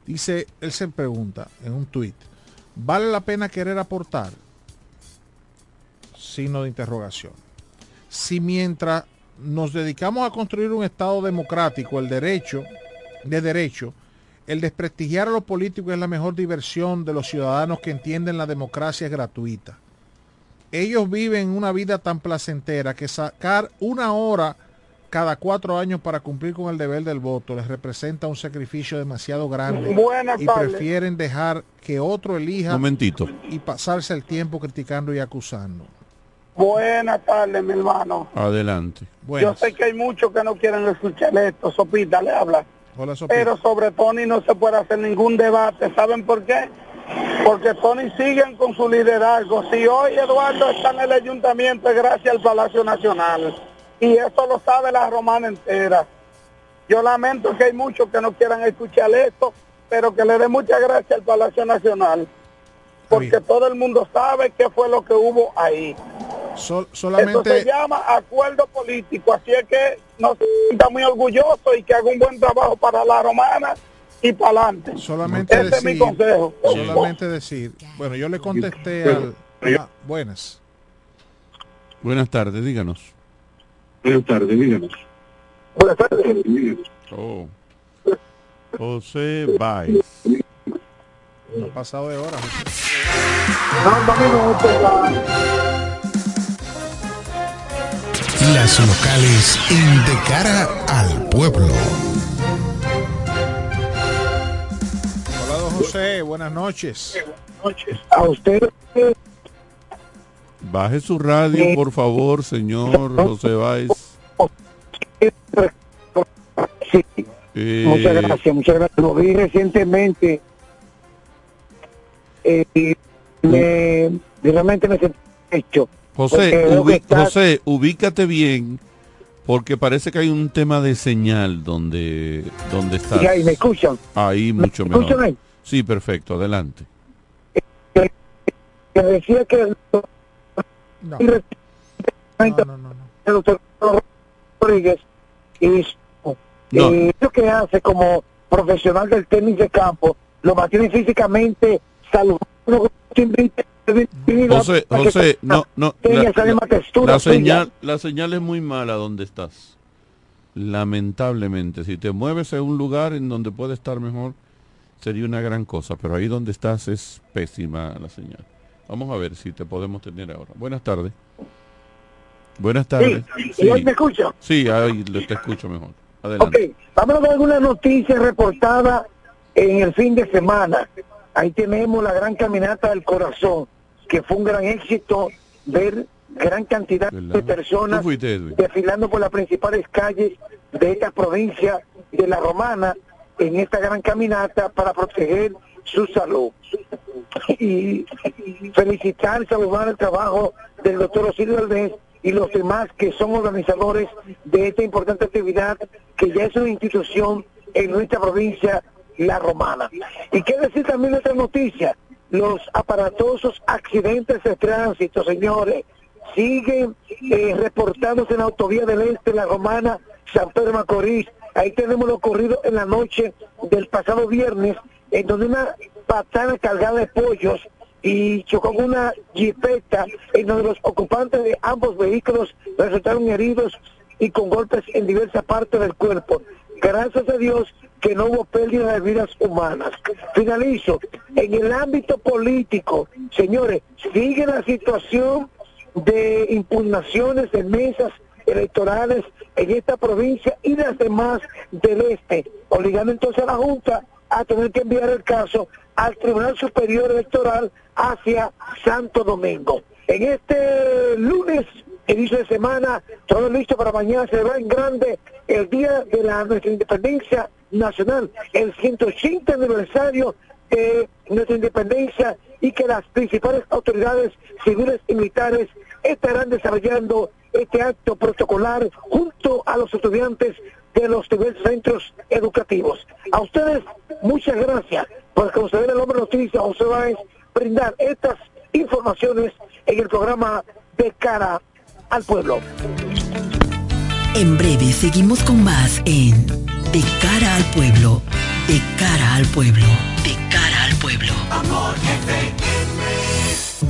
Dice, él se pregunta en un tuit, ¿vale la pena querer aportar? Signo de interrogación. Si mientras nos dedicamos a construir un Estado democrático, el derecho, de derecho, el desprestigiar a los políticos es la mejor diversión de los ciudadanos que entienden la democracia es gratuita. Ellos viven una vida tan placentera que sacar una hora cada cuatro años para cumplir con el deber del voto les representa un sacrificio demasiado grande
Buenas
y
tardes.
prefieren dejar que otro elija
Momentito.
y pasarse el tiempo criticando y acusando.
Buenas tardes, mi hermano.
Adelante.
Yo sé que hay muchos que no quieren escuchar esto. Sopita le habla.
Hola, Sopita.
Pero sobre Tony no se puede hacer ningún debate. ¿Saben por qué? Porque Tony siguen con su liderazgo. Si hoy Eduardo está en el ayuntamiento es gracias al Palacio Nacional. Y esto lo sabe la romana entera. Yo lamento que hay muchos que no quieran escuchar esto, pero que le dé muchas gracias al Palacio Nacional. Porque todo el mundo sabe qué fue lo que hubo ahí.
Sol-
Eso
solamente
se llama acuerdo político, así es que no se sienta muy orgulloso y que haga un buen trabajo para la romana y para adelante.
solamente
Ese es mi
decir,
consejo.
solamente decir, bueno, yo le contesté al ah, buenas.
Buenas tardes, díganos.
Buenas tardes, díganos. Buenas tardes.
Oh. José Baez.
No ha pasado de hora.
Las locales en De Cara al Pueblo.
José, buenas noches.
A usted
Baje su radio, por favor, señor José Baez. Eh,
Muchas gracias, muchas gracias. Lo vi recientemente eh, y me, realmente me sentí hecho.
José,
Porque veo que
ubi-
está-
José, ubícate bien, porque parece que hay un tema de señal donde, donde estás.
Y ahí me escuchan.
Ahí mucho
escuchan
mejor.
ahí?
Sí, perfecto, adelante.
que decía que el
No.
el doctor Rodríguez y
No.
eh, lo que hace como profesional del tenis de campo lo mantiene físicamente saludable
José, José, no, no. La, la-
suya.
señal, la señal es muy mala donde estás. Lamentablemente, si te mueves a un lugar en donde puede estar mejor, sería una gran cosa, pero ahí donde estás es pésima la señal. Vamos a ver si te podemos tener ahora. Buenas tardes. Buenas tardes.
¿Y hoy me escucha?
Sí, ahí te escucho mejor. Adelante.
Ok, vamos a ver algunas noticias reportadas en el fin de semana. Ahí tenemos la gran caminata del corazón, que fue un gran éxito ver gran cantidad de personas
fuiste,
desfilando por las principales calles de esta provincia de La Romana en esta gran caminata para proteger su salud. Y felicitar, saludar el trabajo del doctor Osirio Valdés y los demás que son organizadores de esta importante actividad que ya es una institución en nuestra provincia, La Romana. Y qué decir también de otra noticia, los aparatosos accidentes de tránsito, señores, siguen eh, reportándose en la autovía del Este, La Romana, San Pedro Macorís. Ahí tenemos lo ocurrido en la noche del pasado viernes, en donde una patana cargada de pollos y chocó con una jipeta en donde los ocupantes de ambos vehículos resultaron heridos y con golpes en diversas partes del cuerpo. Gracias a Dios que no hubo pérdida de vidas humanas. Finalizo. En el ámbito político, señores, sigue la situación de impugnaciones de mesas electorales en esta provincia y las demás del este, obligando entonces a la Junta a tener que enviar el caso al Tribunal Superior Electoral hacia Santo Domingo. En este lunes, inicio de semana, todo listo para mañana, se va en grande el día de la nuestra independencia nacional, el 180 aniversario de nuestra independencia y que las principales autoridades civiles y militares estarán desarrollando este acto protocolar junto a los estudiantes de los diversos centros educativos. A ustedes, muchas gracias por conceder el hombre noticia, José Báez, brindar estas informaciones en el programa de cara al pueblo.
En breve seguimos con más en De cara al pueblo, de cara al pueblo, de cara al pueblo.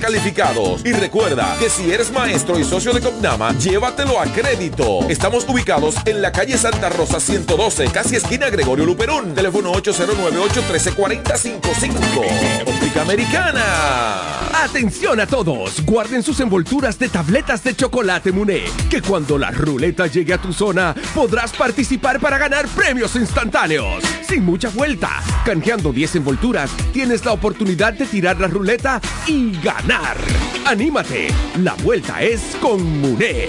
calificados. Y recuerda que si eres maestro y socio de Copnama, llévatelo a crédito. Estamos ubicados en la calle Santa Rosa 112, casi esquina Gregorio Luperón. Teléfono 809-813-4055. Óptica Americana.
Atención a todos, guarden sus envolturas de tabletas de chocolate Muné, que cuando la ruleta llegue a tu zona podrás participar para ganar premios instantáneos. Sin mucha vuelta, canjeando 10 envolturas, tienes la oportunidad de tirar la ruleta y ganar. ¡Anímate! La vuelta es con Muné.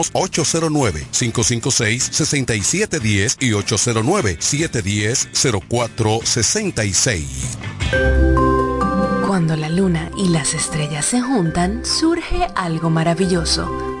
809-556-6710 y 809-710-0466.
Cuando la luna y las estrellas se juntan, surge algo maravilloso.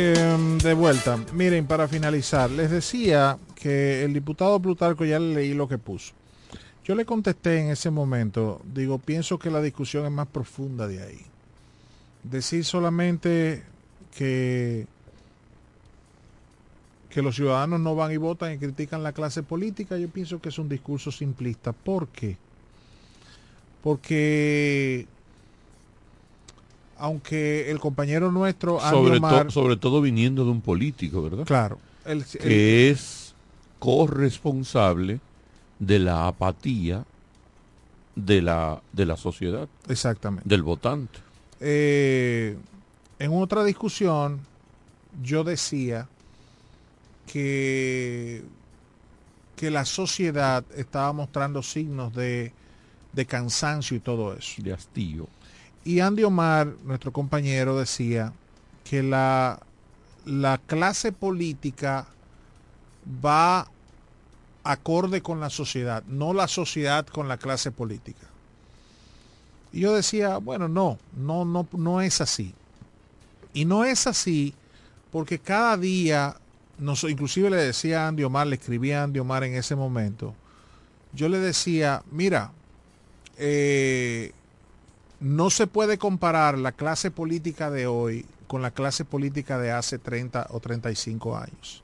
Eh, de vuelta, miren, para finalizar, les decía que el diputado Plutarco ya le leí lo que puso. Yo le contesté en ese momento, digo, pienso que la discusión es más profunda de ahí. Decir solamente que, que los ciudadanos no van y votan y critican la clase política, yo pienso que es un discurso simplista. ¿Por qué? Porque aunque el compañero nuestro
Sobre,
Omar-
to- sobre todo viniendo de un político, ¿verdad?
Claro. El-
que es corresponsable de la apatía de la, de la sociedad.
Exactamente.
Del votante.
Eh, en otra discusión yo decía que, que la sociedad estaba mostrando signos de, de cansancio y todo eso.
De hastío.
Y Andy Omar, nuestro compañero, decía que la, la clase política va acorde con la sociedad, no la sociedad con la clase política. Y yo decía, bueno, no, no, no, no es así. Y no es así porque cada día, nos, inclusive le decía a Andy Omar, le escribía a Andy Omar en ese momento, yo le decía, mira, eh, no se puede comparar la clase política de hoy con la clase política de hace 30 o 35 años.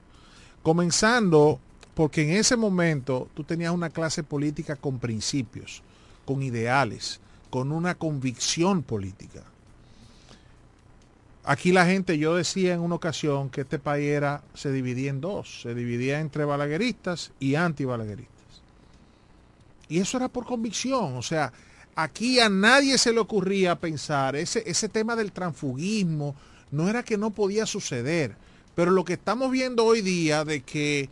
Comenzando porque en ese momento tú tenías una clase política con principios, con ideales, con una convicción política. Aquí la gente, yo decía en una ocasión que este país era, se dividía en dos, se dividía entre balagueristas y antibalagueristas. Y eso era por convicción, o sea, aquí a nadie se le ocurría pensar, ese, ese tema del transfugismo no era que no podía suceder, pero lo que estamos viendo hoy día de que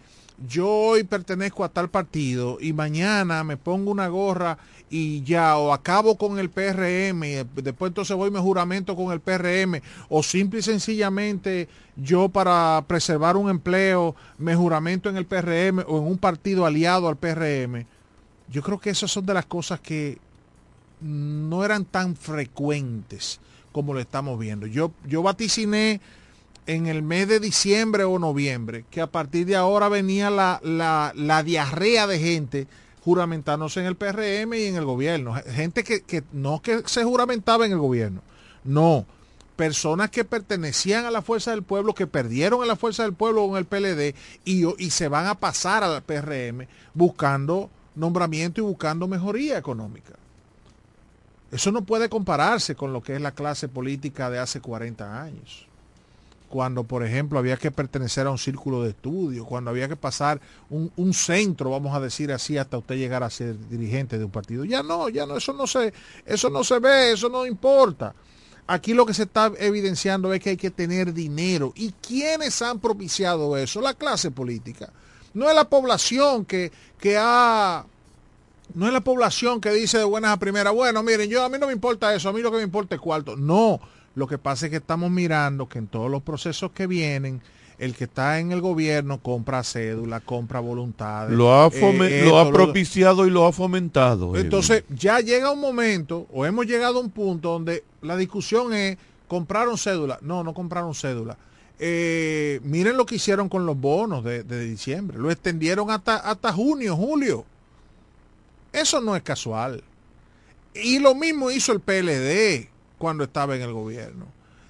yo hoy pertenezco a tal partido y mañana me pongo una gorra y ya o acabo con el PRM y después entonces voy me juramento con el PRM o simple y sencillamente yo para preservar un empleo me juramento en el PRM o en un partido aliado al PRM. Yo creo que esas son de las cosas que no eran tan frecuentes como lo estamos viendo. Yo, yo vaticiné en el mes de diciembre o noviembre que a partir de ahora venía la, la, diarrea de gente juramentándose en el PRM y en el gobierno. Gente que, que, no que se juramentaba en el gobierno, no. Personas que pertenecían a la fuerza del pueblo, que perdieron a la fuerza del pueblo con el PLD y, y se van a pasar al PRM buscando nombramiento y buscando mejoría económica. Eso no puede compararse con lo que es la clase política de hace 40 años. Cuando, por ejemplo, había que pertenecer a un círculo de estudio, cuando había que pasar un, centro, vamos a decir así, hasta usted llegar a ser dirigente de un partido. Ya no, ya no, eso no se, eso no se ve, eso no importa. Aquí lo que se está evidenciando es que hay que tener dinero. ¿Y quiénes han propiciado eso? La clase política. No es la población que, que ha no es la población que dice de buenas a primeras, bueno, miren, yo a mí no me importa eso, a mí lo que me importa es cuarto. No, lo que pasa es que estamos mirando que en todos los procesos que vienen, el que está en el gobierno compra cédula, compra voluntades.
Lo ha, eh, lo ha propiciado y lo ha fomentado.
Entonces, ya llega un momento, o hemos llegado a un punto donde la discusión es, ¿compraron cédula? No, no compraron cédula. Eh, miren lo que hicieron con los bonos de, de diciembre. Lo extendieron hasta, hasta junio, julio. Eso no es casual. Y lo mismo hizo el PLD cuando estaba en el gobierno.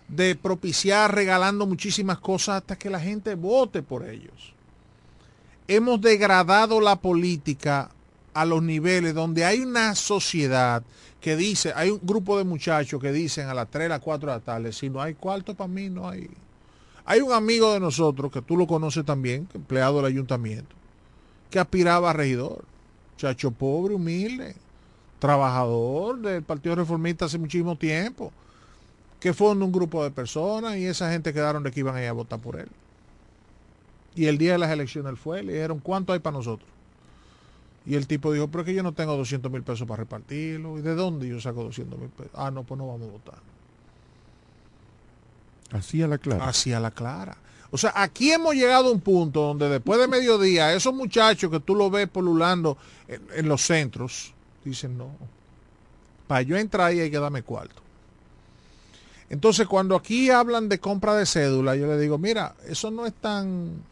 De propiciar regalando muchísimas cosas hasta que la gente vote por ellos. Hemos degradado la política a los niveles donde hay una sociedad que dice, hay un grupo de muchachos que dicen a las 3, a las 4 de la tarde, si no hay cuarto para mí, no hay. Hay un amigo de nosotros, que tú lo conoces también, empleado del ayuntamiento, que aspiraba a regidor Chacho pobre, humilde, trabajador del Partido Reformista hace muchísimo tiempo, que fundó un grupo de personas y esa gente quedaron de que iban a ir a votar por él. Y el día de las elecciones él fue, le dijeron, ¿cuánto hay para nosotros? Y el tipo dijo, pero es que yo no tengo 200 mil pesos para repartirlo. ¿Y de dónde yo saco 200 mil pesos? Ah, no, pues no vamos a votar.
Así a la clara.
Así a la clara. O sea, aquí hemos llegado a un punto donde después de mediodía, esos muchachos que tú lo ves polulando en, los centros, dicen, no, para yo entrar ahí hay que darme cuarto. Entonces, cuando aquí hablan de compra de cédula, yo le digo, mira, eso no es tan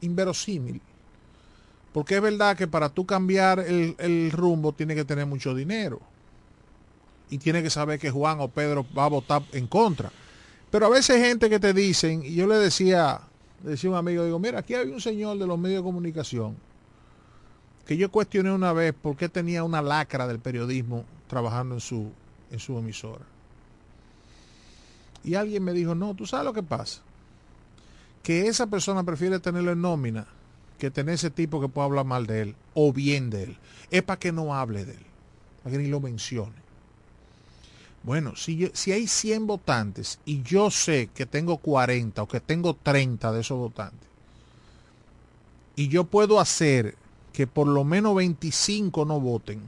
inverosímil. Porque es verdad que para tú cambiar el, el rumbo tiene que tener mucho dinero. Y tiene que saber que Juan o Pedro va a votar en contra. Pero a veces gente que te dicen, y yo le decía, le decía a un amigo, digo, mira, aquí hay un señor de los medios de comunicación que yo cuestioné una vez por qué tenía una lacra del periodismo trabajando en su, en su emisora. Y alguien me dijo, no, tú sabes lo que pasa. Que esa persona prefiere tenerlo en nómina que tener ese tipo que pueda hablar mal de él o bien de él. Es para que no hable de él, para que ni lo mencione. Bueno, si, si hay 100 votantes y yo sé que tengo 40 o que tengo 30 de esos votantes, y yo puedo hacer que por lo menos 25 no voten,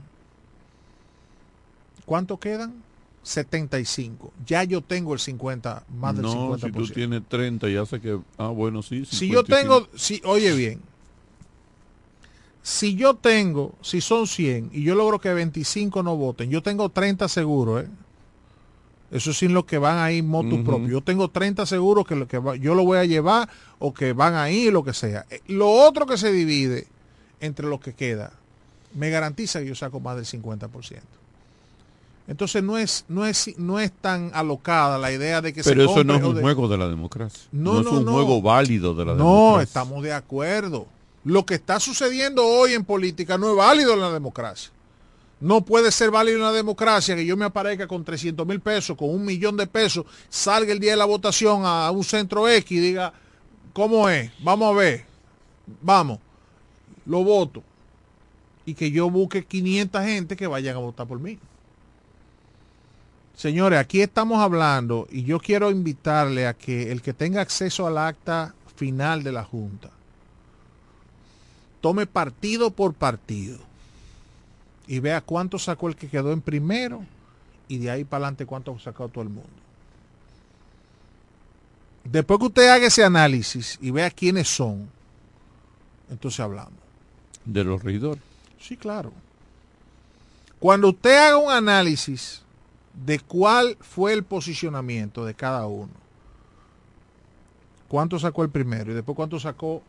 ¿cuánto quedan? 75. Ya yo tengo el 50, más del no, 50%.
si tú tienes 30, ya sé que... Ah, bueno, sí.
Si yo tengo... Si, oye bien. Si yo tengo, si son 100 y yo logro que 25 no voten, yo tengo 30 seguro, ¿eh? Eso sin lo que van ahí motos propio. Yo tengo 30 seguros que, lo que yo lo voy a llevar o que van ahí, lo que sea. Eh, lo otro que se divide entre lo que queda, me garantiza que yo saco más del 50%. Entonces no es, no es, no es tan alocada la idea de que
Pero
se
eso no es un
de-
juego de la democracia.
No,
No,
no,
es un
no.
juego válido de la
No,
democracia.
estamos de acuerdo. Lo que está sucediendo hoy en política no es válido en la democracia. No puede ser válido en la democracia que yo me aparezca con 300 mil pesos, con un millón de pesos, salga el día de la votación a un centro X y diga, ¿cómo es? Vamos a ver. Vamos. Lo voto. Y que yo busque 500 gente que vayan a votar por mí. Señores, aquí estamos hablando y yo quiero invitarle a que el que tenga acceso al acta final de la Junta tome partido por partido y vea cuánto sacó el que quedó en primero y de ahí para adelante cuánto sacó todo el mundo. Después que usted haga ese análisis y vea quiénes son, entonces hablamos.
De los regidores.
Sí, claro. Cuando usted haga un análisis de cuál fue el posicionamiento de cada uno, cuánto sacó el primero y después cuánto sacó,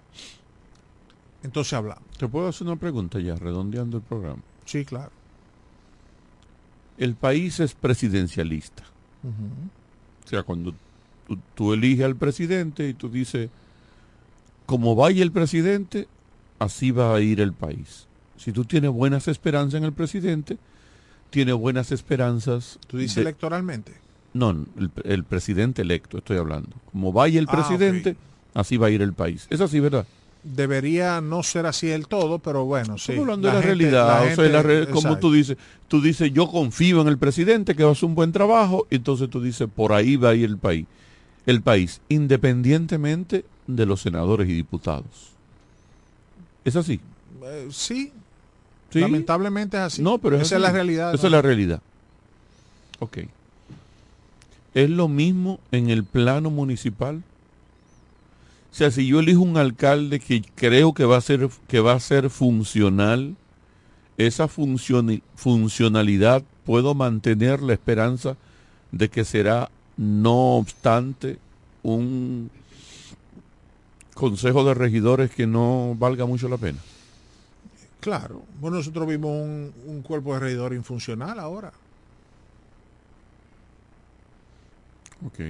entonces hablamos.
¿Te puedo hacer una pregunta ya, redondeando el programa?
Sí, claro.
El país es presidencialista. O sea, cuando tú, tú eliges al presidente y tú dices, como vaya el presidente, así va a ir el país. Si tú tienes buenas esperanzas en el presidente, tiene buenas esperanzas.
Tú dices
de-
electoralmente.
No, el, el presidente electo, estoy hablando. Como vaya el
Ah,
presidente, así va a ir el país. Es así, ¿verdad?
Debería no ser así del todo, pero bueno, sí.
Estamos hablando de la
gente-
realidad.
la
o sea,
gente-
la re- como
exacto.
tú dices, tú dices, yo confío en el presidente que va a hacer un buen trabajo, y entonces tú dices, por ahí va a ir el país. El país, independientemente de los senadores y diputados. ¿Es así?
Eh, sí,
¿Sí?
lamentablemente es así.
No, pero es
esa es la realidad.
Esa
¿no?
es la realidad. Ok. Es lo mismo en el plano municipal. O sea, si yo elijo un alcalde que creo que va a ser, que va a ser funcional, esa funcionalidad puedo mantener la esperanza de que será, no obstante, un consejo de regidores que no valga mucho la pena.
Claro. Bueno, nosotros vimos un, un cuerpo de regidor infuncional ahora.
Ok.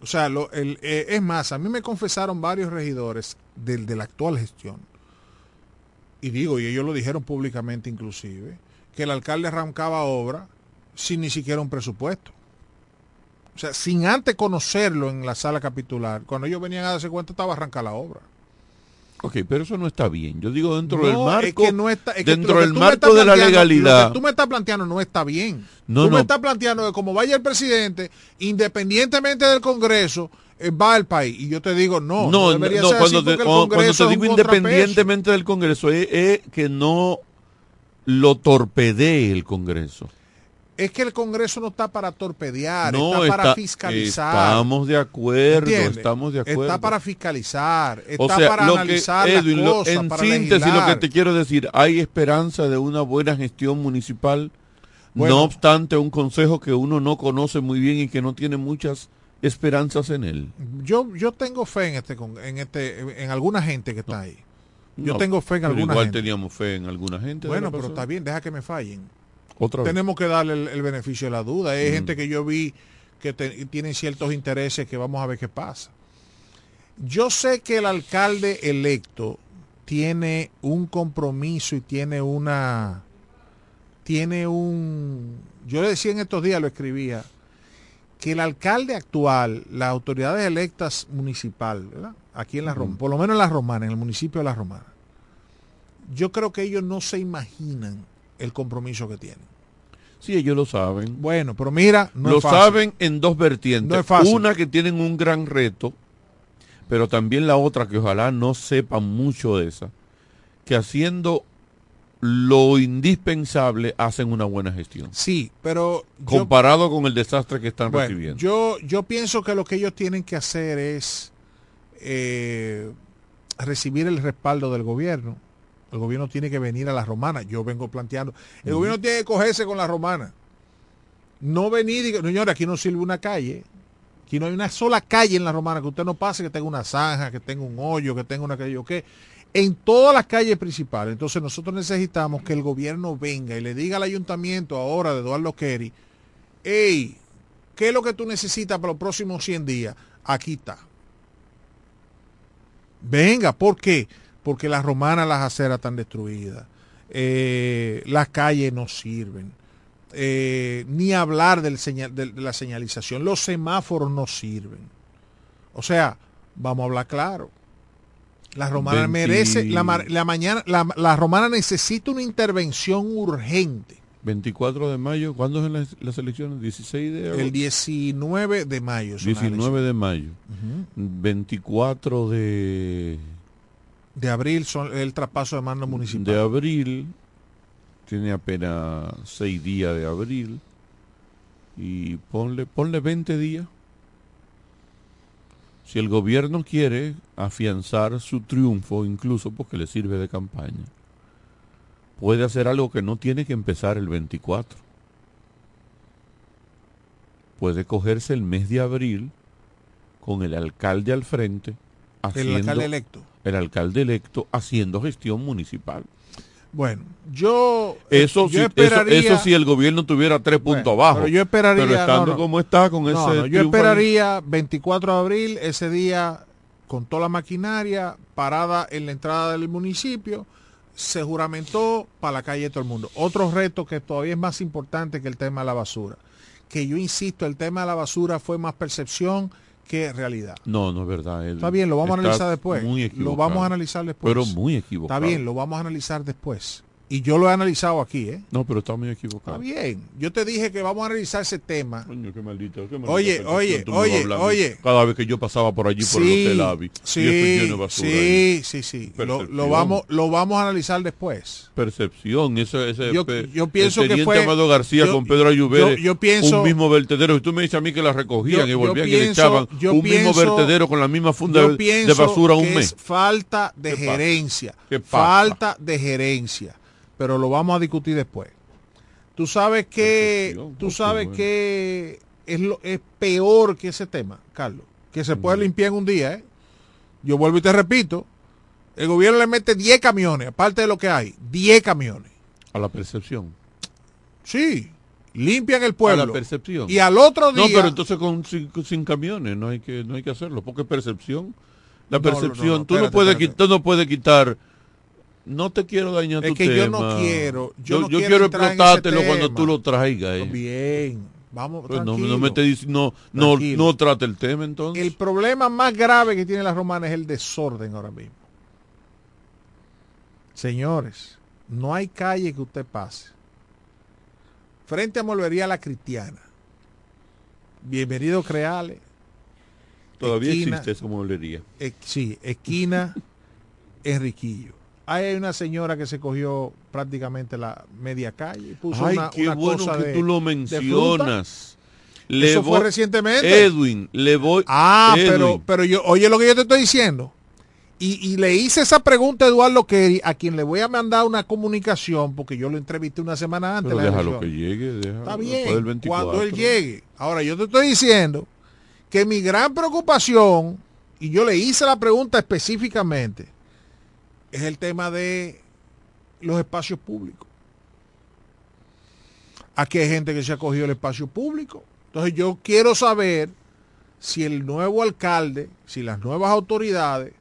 O sea, eh, es más, a mí me confesaron varios regidores del, de la actual gestión. Y digo, y ellos lo dijeron públicamente inclusive, que el alcalde arrancaba obra sin ni siquiera un presupuesto. O sea, sin antes conocerlo en la sala capitular, cuando ellos venían a darse cuenta estaba arrancada la obra.
Ok, pero eso no está bien. Yo digo dentro
No,
del
es
marco,
que no está- es que
dentro del marco de la legalidad.
Lo que tú me estás planteando no está bien.
No,
tú
no.
me estás planteando que como vaya el presidente, independientemente del Congreso, eh, va el país. Y yo te digo, no, no,
no,
debería
no,
ser
cuando
así
te,
porque el
cuando- cuando
Congreso
te
es
digo independientemente del Congreso, es, es que no lo torpedee el Congreso.
Es que el Congreso no está para torpedear,
No,
está para
está-
fiscalizar.
Estamos de acuerdo, estamos de acuerdo.
Está para fiscalizar, está
o sea,
para
lo que,
analizar
Edwin,
las cosas,
en
para
síntesis lo que te quiero decir, hay esperanza de una buena gestión municipal,
Bueno.
no obstante un consejo que uno no conoce muy bien y que no tiene muchas esperanzas en él.
Yo, yo tengo fe en este, en este, en alguna gente que está ahí. Yo
No,
tengo fe en alguna
igual
gente.
teníamos fe en alguna gente.
Bueno, pero está bien, deja que me fallen.
Otra vez.
Tenemos que darle el, el beneficio de la duda. Hay
Mm.
gente que yo vi que te- tienen ciertos intereses que vamos a ver qué pasa. Yo sé que el alcalde electo tiene un compromiso y tiene una tiene un yo le decía en estos días lo escribía que el alcalde actual, las autoridades electas municipal, ¿verdad? aquí en la Roma, por lo menos en la Romana, en el municipio de la Romana, yo creo que ellos no se imaginan el compromiso que tienen.
Sí, ellos lo saben.
Bueno, pero mira, no
lo
es fácil.
saben en dos vertientes.
No es fácil.
Una que tienen un gran reto, pero también la otra que ojalá no sepan mucho de esa, que haciendo lo indispensable hacen una buena gestión.
Sí, pero yo-
comparado con el desastre que están
Bueno,
recibiendo.
Yo, yo pienso que lo que ellos tienen que hacer es eh, recibir el respaldo del gobierno. El gobierno tiene que venir a la romana. Yo vengo planteando. El gobierno tiene que cogerse con la romana. No venir y que, señora, aquí no sirve una calle. Aquí no hay una sola calle en la romana que usted no pase que tenga una zanja, que tenga un hoyo, que tenga una calle, ¿ok? En todas las calles principales. Entonces nosotros necesitamos que el gobierno venga y le diga al ayuntamiento ahora de Eduardo Kerry hey, ¿qué es lo que tú necesitas para los próximos 100 días? Aquí está. Venga, ¿por qué? Porque las romanas, las aceras están destruidas. Eh, las calles no sirven. Eh, ni hablar del señal, de, la señalización. Los semáforos no sirven. O sea, vamos a hablar claro. La romana
20
merece, la, la mañana, la, la romana necesita una intervención urgente.
24 de mayo, ¿cuándo es las, las elecciones? 16 de agosto.
El 19 de mayo. son las
19 de mayo. 24 de,
de abril son el traspaso de mando municipal.
de abril. Tiene apenas 6 días de abril. Y ponle, ponle 20 días. Si el gobierno quiere afianzar su triunfo, incluso porque le sirve de campaña, puede hacer algo que no tiene que empezar el 24. Puede cogerse el mes de abril con el alcalde al frente, haciendo,
alcalde electo.
El alcalde electo haciendo gestión municipal.
Bueno, yo
Eso,
yo
sí, eso,
esperaría-
eso si el gobierno tuviera tres puntos
Bueno,
abajo.
pero yo esperaría-
Pero estando
no, no.
como está con
No,
ese
no, yo esperaría 24 de abril, ese día, con toda la maquinaria parada en la entrada del municipio, se juramentó para la calle de todo el mundo. Otro reto que todavía es más importante que el tema de la basura. Que yo insisto, el tema de la basura fue más percepción que realidad.
No, no es verdad.
Está bien, lo vamos a analizar después.
muy
Lo vamos a analizar después.
Pero muy equivocado.
Está bien, lo vamos a analizar después. Y yo lo he analizado aquí, ¿eh?
No, pero está muy equivocado.
Está bien. Yo te dije que vamos a analizar ese tema.
Coño, qué maldito, qué maldita
Oye, oye, oye, oye.
Cada vez que yo pasaba por allí por el Hotel Avi,
sí,
y
sí, sí, sí. Lo, lo vamos, lo vamos a analizar después.
Percepción, ese, ese
Yo- pienso
el
que fue-
Amado García
yo-
con Pedro Ayubere,
yo- yo pienso-
un mismo vertedero, y tú me dices a mí que la recogían y volvían y le echaban
yo
un mismo vertedero con la misma funda de, basura un
que
mes.
es falta de gerencia. Falta de gerencia. Pero lo vamos a discutir después. Tú sabes que, tú sabes
bueno.
que es, lo, es peor que ese tema, Carlos. Que se puede limpiar en un día, ¿eh? Yo vuelvo y te repito. El gobierno le mete 10 camiones, aparte de lo que hay. 10 camiones.
A la percepción.
Sí. Limpian el pueblo.
A la percepción.
Y al otro día.
No, pero entonces con, sin, sin camiones no hay que no hay que hacerlo, porque percepción. La
no,
percepción,
no, no,
tú no puedes
espérate.
quitar, no puedes quitar. No te quiero dañar
Es
tu
que yo no quiero- yo
yo,
no
yo
quiero
explotártelo cuando tú lo traigas. eh.
Bien. Vamos,
Pues no, no me te no, no, no trate el tema entonces.
El problema más grave que tiene la romana es el desorden ahora mismo. Señores, no hay calle que usted pase. Frente a Molvería La Cristiana. Bienvenido Creales.
Todavía
esquina-
existe esa mueblería.
eh, sí, esquina Enriquillo. Hay una señora que se cogió prácticamente la media calle y puso
Ay,
una,
qué
una
bueno
cosa
que
de-
tú lo mencionas. Le
Eso fue recientemente.
Edwin, le voy.
Ah,
Edwin,
pero, pero yo, oye lo que yo te estoy diciendo. Y, y le hice esa pregunta a Eduardo Kerry, a quien le voy a mandar una comunicación, porque yo lo entrevisté una semana antes.
Pero
de la
déjalo que llegue. déjalo,
Está bien,
del 24.
cuando él llegue. Ahora, yo te estoy diciendo que mi gran preocupación, y yo le hice la pregunta específicamente, es el tema de los espacios públicos. Aquí hay gente que se ha cogido el espacio público. Entonces yo quiero saber si el nuevo alcalde, si las nuevas autoridades,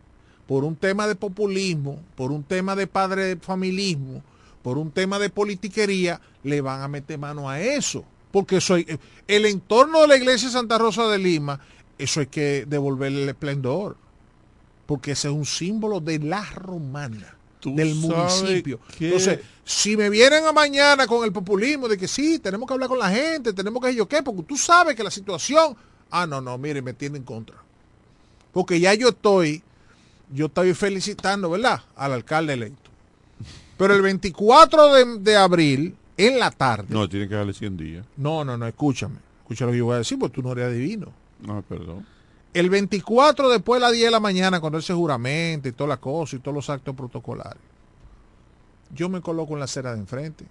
por un tema de populismo, por un tema de padre familismo, por un tema de politiquería, le van a meter mano a eso. Porque eso hay- el entorno de la iglesia de Santa Rosa de Lima, eso hay que devolverle el esplendor. Porque ese es un símbolo de la romana, del municipio.
que-
Entonces, si me vienen a mañana con el populismo de que sí, tenemos que hablar con la gente, tenemos que yo qué, porque tú sabes que la situación, ah, no, no, mire, me tiene en contra. Porque ya yo estoy, yo estoy felicitando, ¿verdad? Al alcalde electo. Pero el 24 de, de abril, en la tarde,
No, tiene que darle 100 días.
no, no, no, escúchame, escucha lo que yo voy a decir, porque tú no eres adivino.
Ah, perdón.
El 24 después de las 10 de la mañana, cuando él se juramenta y todas las cosas y todos los actos protocolarios, yo me coloco en la acera de enfrente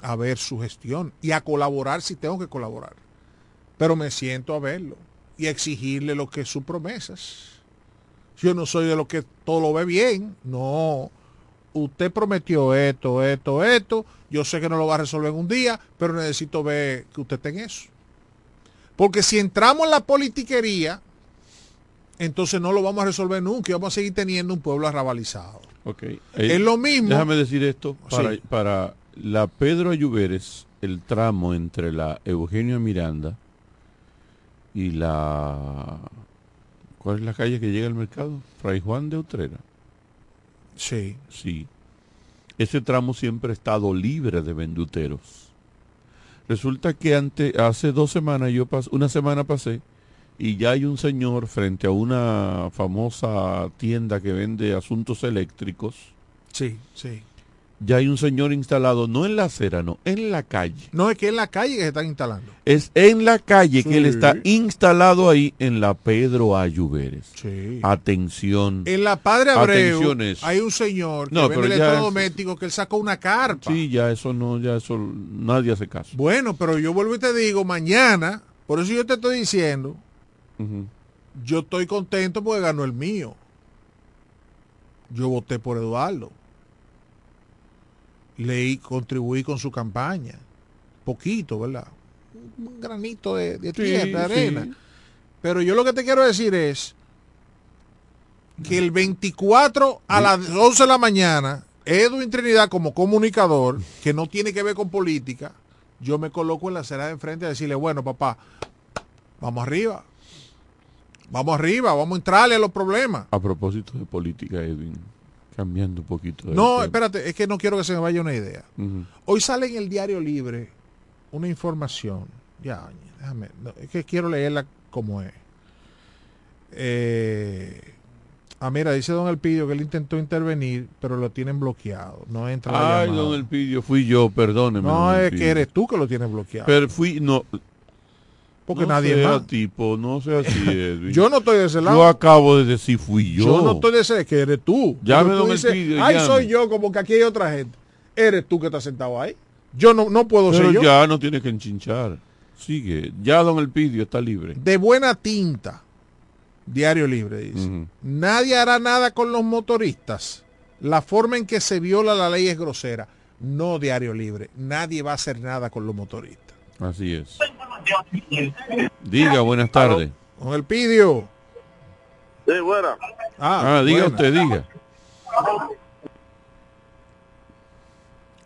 a ver su gestión y a colaborar si tengo que colaborar. Pero me siento a verlo y a exigirle lo que es sus promesas. Yo no soy de los que todo lo ve bien, no. usted prometió esto, esto, esto, yo sé que no lo va a resolver en un día, pero necesito ver que usted esté en eso. Porque si entramos en la politiquería, entonces no lo vamos a resolver nunca y vamos a seguir teniendo un pueblo arrabalizado.
Okay.
es lo mismo.
Déjame decir esto, para, para la Pedro Ayuberes, el tramo entre la Eugenio Miranda y la... ¿Cuál es la calle que llega al mercado? Fray Juan de Utrera.
Sí.
Sí. Ese tramo siempre ha estado libre de venduteros. Resulta que hace dos semanas, yo pas, una semana pasé, y ya hay un señor frente a una famosa tienda que vende asuntos eléctricos.
Sí, sí
ya hay un señor instalado, no en la acera, no, en la calle.
No, es que en la calle que se están instalando.
Es en la calle que él está instalado ahí en la Pedro Ayuberes.
Sí.
Atención.
En la Padre Abreu hay un señor que no, vende electrodomésticos que él sacó una carpa.
Sí, ya eso no, ya eso nadie hace caso.
Bueno, pero yo vuelvo y te digo, mañana, por eso yo te estoy diciendo, yo estoy contento porque ganó el mío. Yo voté por Eduardo leí, contribuí con su campaña. Poquito, ¿verdad? Un granito de, tierra, de arena. Pero yo lo que te quiero decir es que el 24 a las 11 de la mañana, Edwin Trinidad como comunicador, que no tiene que ver con política, yo me coloco en la acera de enfrente a decirle, bueno, papá, vamos arriba. Vamos arriba, vamos a entrarle a los problemas.
A propósito de política, Edwin cambiando un poquito.
No, espérate, es que no quiero que se me vaya una idea. Hoy sale en el diario libre una información. Ya, déjame, es que quiero leerla como es. Eh, ah, mira, dice Don Elpidio que él intentó intervenir, pero lo tienen bloqueado. No entra
Ay, Don Elpidio, fui yo, perdóneme.
No, es que eres tú que lo tienes bloqueado.
Pero fui, no,
porque nadie sea
tipo, no sea así, Edwin.
yo no estoy de ese lado.
Yo acabo de decir fui yo.
Yo no estoy de ese, que eres tú.
Ya me Elpidio,
Ay, soy yo, como que aquí hay otra gente. Eres tú que estás sentado ahí. Yo no, no puedo
ser
yo.
ya no tienes que enchinchar. Sigue. Ya don Elpidio está libre.
De buena tinta. Diario Libre dice. Nadie hará nada con los motoristas. La forma en que se viola la ley es grosera. No Diario Libre. Nadie va a hacer nada con los motoristas.
Así es. Diga, buenas tardes.
Con el pidio.
Sí, buena.
Ah, ah diga usted, diga.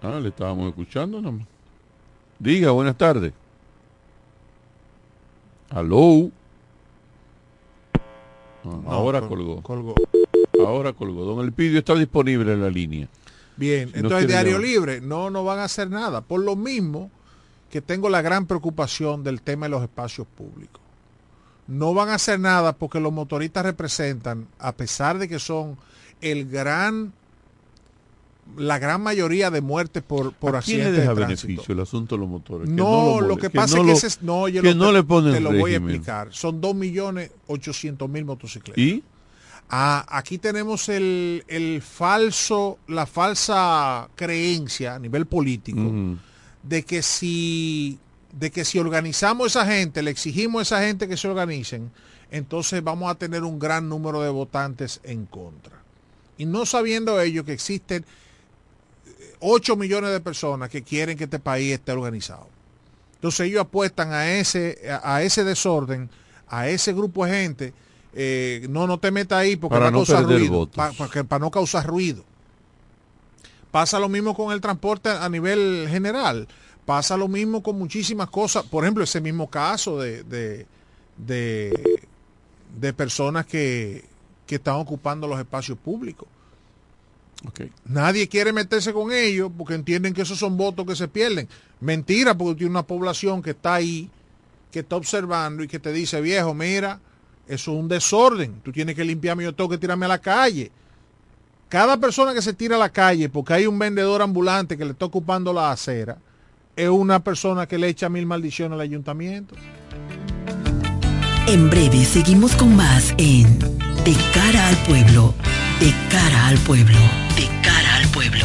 Ah, le estábamos escuchando nomás. Diga, buenas tardes. Aló. Ah, ahora colgó.
colgó.
Ahora colgó. Don Elpidio está disponible en la línea.
Bien, entonces Diario Libre no, no van a hacer nada. Por lo mismo, que tengo la gran preocupación del tema de los espacios públicos. No van a hacer nada porque los motoristas representan, a pesar de que son el gran la gran mayoría de muertes por, por
¿A quién le deja beneficio el asunto de los motores?
No, lo, que pasa es que ese, no,
yo que no le ponen
te lo voy a explicar. Son 2.800.000 motocicletas.
¿Y?
Ah, aquí tenemos el, el, falso, la falsa creencia a nivel político de que si de que si organizamos esa gente, le exigimos a esa gente que se organicen, entonces vamos a tener un gran número de votantes en contra. Y no sabiendo ellos que existen 8 millones de personas que quieren que este país esté organizado. Entonces ellos apuestan a ese, a ese desorden, a ese grupo de gente, eh, no, no te metas ahí porque
para
no
causar ruido.
para no causar ruido. Pasa lo mismo con el transporte a nivel general. Pasa lo mismo con muchísimas cosas. Por ejemplo, ese mismo caso de, de, personas que, que, están ocupando los espacios públicos. Nadie quiere meterse con ellos porque entienden que esos son votos que se pierden. Mentira, porque tiene una población que está ahí, que está observando y que te dice, viejo, mira, eso es un desorden. Tú tienes que limpiarme, yo tengo que tirarme a la calle. Cada persona que se tira a la calle porque hay un vendedor ambulante que le está ocupando la acera, es una persona que le echa mil maldiciones al ayuntamiento.
En breve seguimos con más en De cara al pueblo, de cara al pueblo, de cara al pueblo.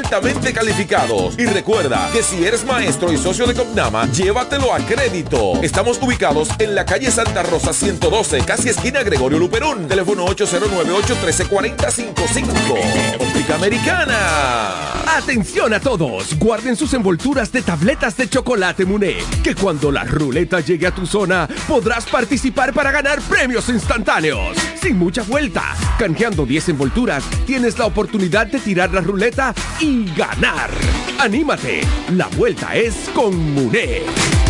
altamente calificados. Y recuerda que si eres maestro y socio de Copnama, llévatelo a crédito. Estamos ubicados en la calle Santa Rosa 112, casi esquina Gregorio Luperón. Teléfono 809-813-4055. Óptica Americana.
Atención a todos, guarden sus envolturas de tabletas de chocolate Muné, que cuando la ruleta llegue a tu zona podrás participar para ganar premios instantáneos. Sin mucha vuelta, canjeando 10 envolturas, tienes la oportunidad de tirar la ruleta y ganar. ¡Anímate! La vuelta es con Muné.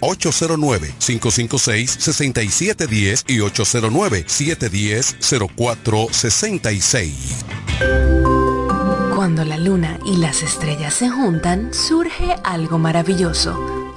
809-556-6710 y 809-710-0466.
Cuando la luna y las estrellas se juntan, surge algo maravilloso.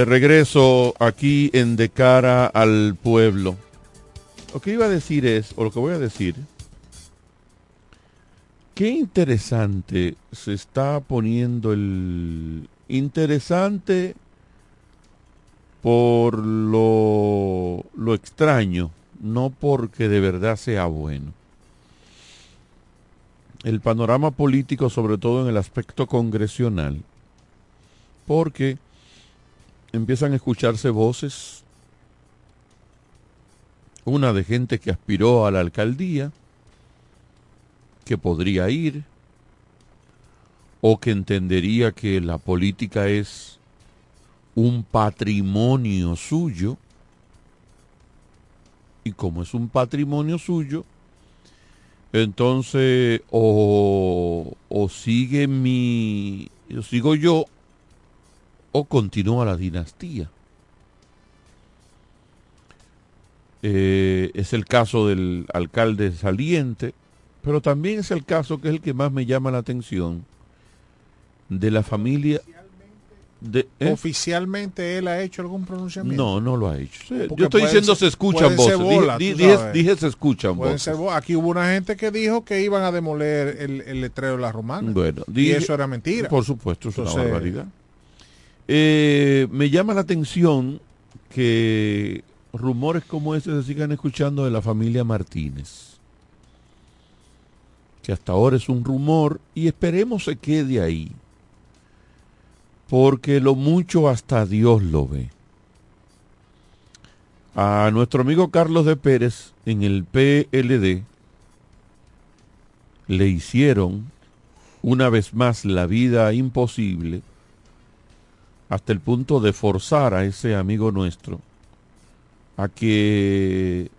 De
regreso aquí en De cara al pueblo. Lo que iba a decir es, o lo que voy a decir, qué interesante se está poniendo el... Interesante por lo, lo extraño, no porque de verdad sea bueno. El panorama político, sobre todo en el aspecto congresional, porque empiezan a escucharse voces, una de gente que aspiró a la alcaldía, que podría ir, o que entendería que la política es un patrimonio suyo, y como es un patrimonio suyo, entonces o, o sigue mi, o sigo yo, o continúa la dinastía. Eh, es el caso del alcalde saliente, pero también es el caso que es el que más me llama la atención de la familia de, ¿eh?
Oficialmente él ha hecho algún pronunciamiento.
No, no lo ha hecho.
Porque
Yo estoy diciendo
ser-
se escuchan voces. dije, dije- se escuchan voces.
ser Aquí hubo una gente que dijo que iban a demoler el, el letrero de la romana.
Bueno,
y eso era mentira.
Por supuesto, es una barbaridad. Eh, me llama la atención que rumores como ese se sigan escuchando de la familia Martínez. Que hasta ahora es un rumor y esperemos se quede ahí. Porque lo mucho hasta Dios lo ve. A nuestro amigo Carlos de Pérez en el PLD le hicieron una vez más la vida imposible hasta el punto de forzar a ese amigo nuestro a que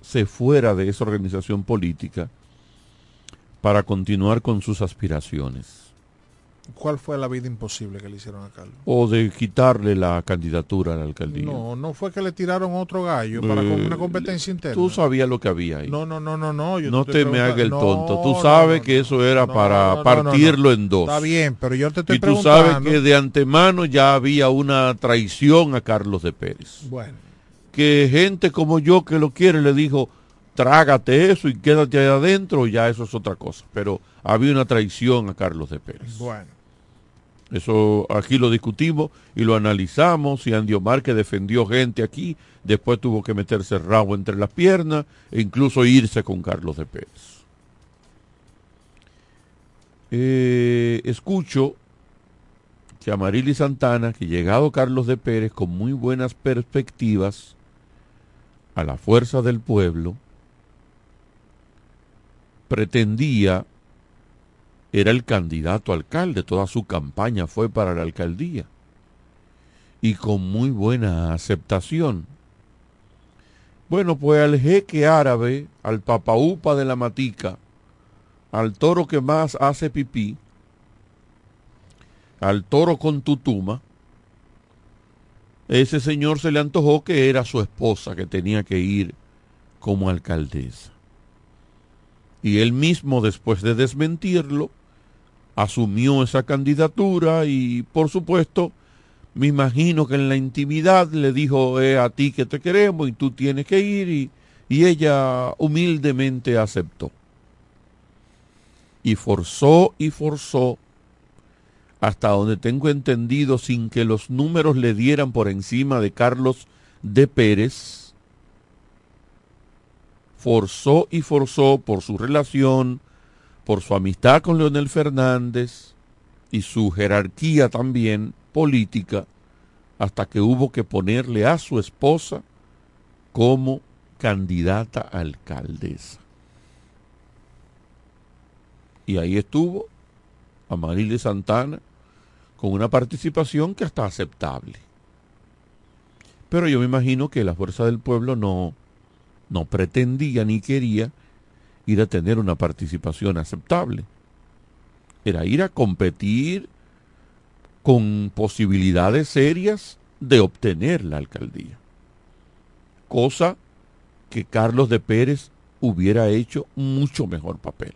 se fuera de esa organización política para continuar con sus aspiraciones
¿Cuál fue la vida imposible que le hicieron a Carlos?
o de quitarle la candidatura a la alcaldía.
No, no fue que le tiraron otro gallo para con
Eh,
una competencia interna.
Tú sabías lo que había ahí.
No, no, no, no, no. yo
no te me hagas el
preguntando-
tonto. Tú
No,
sabes
no,
que eso era para partirlo en dos.
Está bien, pero yo te estoy
y tú
preguntando.
sabes que de antemano ya había una traición a Carlos de Pérez.
Bueno,
Que gente como yo que lo quiere le dijo, trágate eso y quédate ahí adentro, ya eso es otra cosa. Pero había una traición a Carlos de Pérez.
bueno.
Eso aquí lo discutimos y lo analizamos y Andy Omar que defendió gente aquí, después tuvo que meterse rabo entre las piernas e incluso irse con Carlos de Pérez. Eh, escucho que Amarili Santana, que llegado Carlos de Pérez con muy buenas perspectivas a la fuerza del pueblo, pretendía era el candidato alcalde, toda su campaña fue para la alcaldía y con muy buena aceptación. Bueno, pues al jeque árabe, al papaupa de la matica, al toro que más hace pipí, al toro con tutuma, ese señor se le antojó que era su esposa que tenía que ir como alcaldesa. Y él mismo, después de desmentirlo, asumió esa candidatura y, por supuesto, me imagino que en la intimidad le dijo, es a ti que te queremos y tú tienes que ir y, y ella humildemente aceptó. Y forzó y forzó hasta donde tengo entendido sin que los números le dieran por encima de Carlos de Pérez, forzó y forzó por su relación, por su amistad con Leonel Fernández y su jerarquía también política, hasta que hubo que ponerle a su esposa como candidata a alcaldesa. Y ahí estuvo Amarilis Santana con una participación que hasta aceptable. Pero yo me imagino que la fuerza del pueblo no, no pretendía ni quería ir a tener una participación aceptable. Era ir a competir con posibilidades serias de obtener la alcaldía. Cosa que Carlos de Pérez hubiera hecho mucho mejor papel.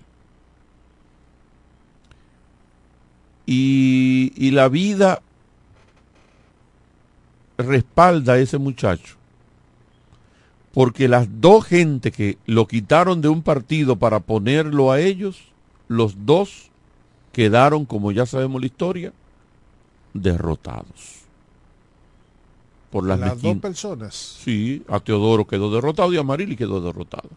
Y, y la vida respalda a ese muchacho. Porque las dos gente que lo quitaron de un partido para ponerlo a ellos, los dos quedaron, como ya sabemos la historia, derrotados. Por las,
Las dos personas.
Sí, a Teodoro quedó derrotado y a Marili quedó derrotado.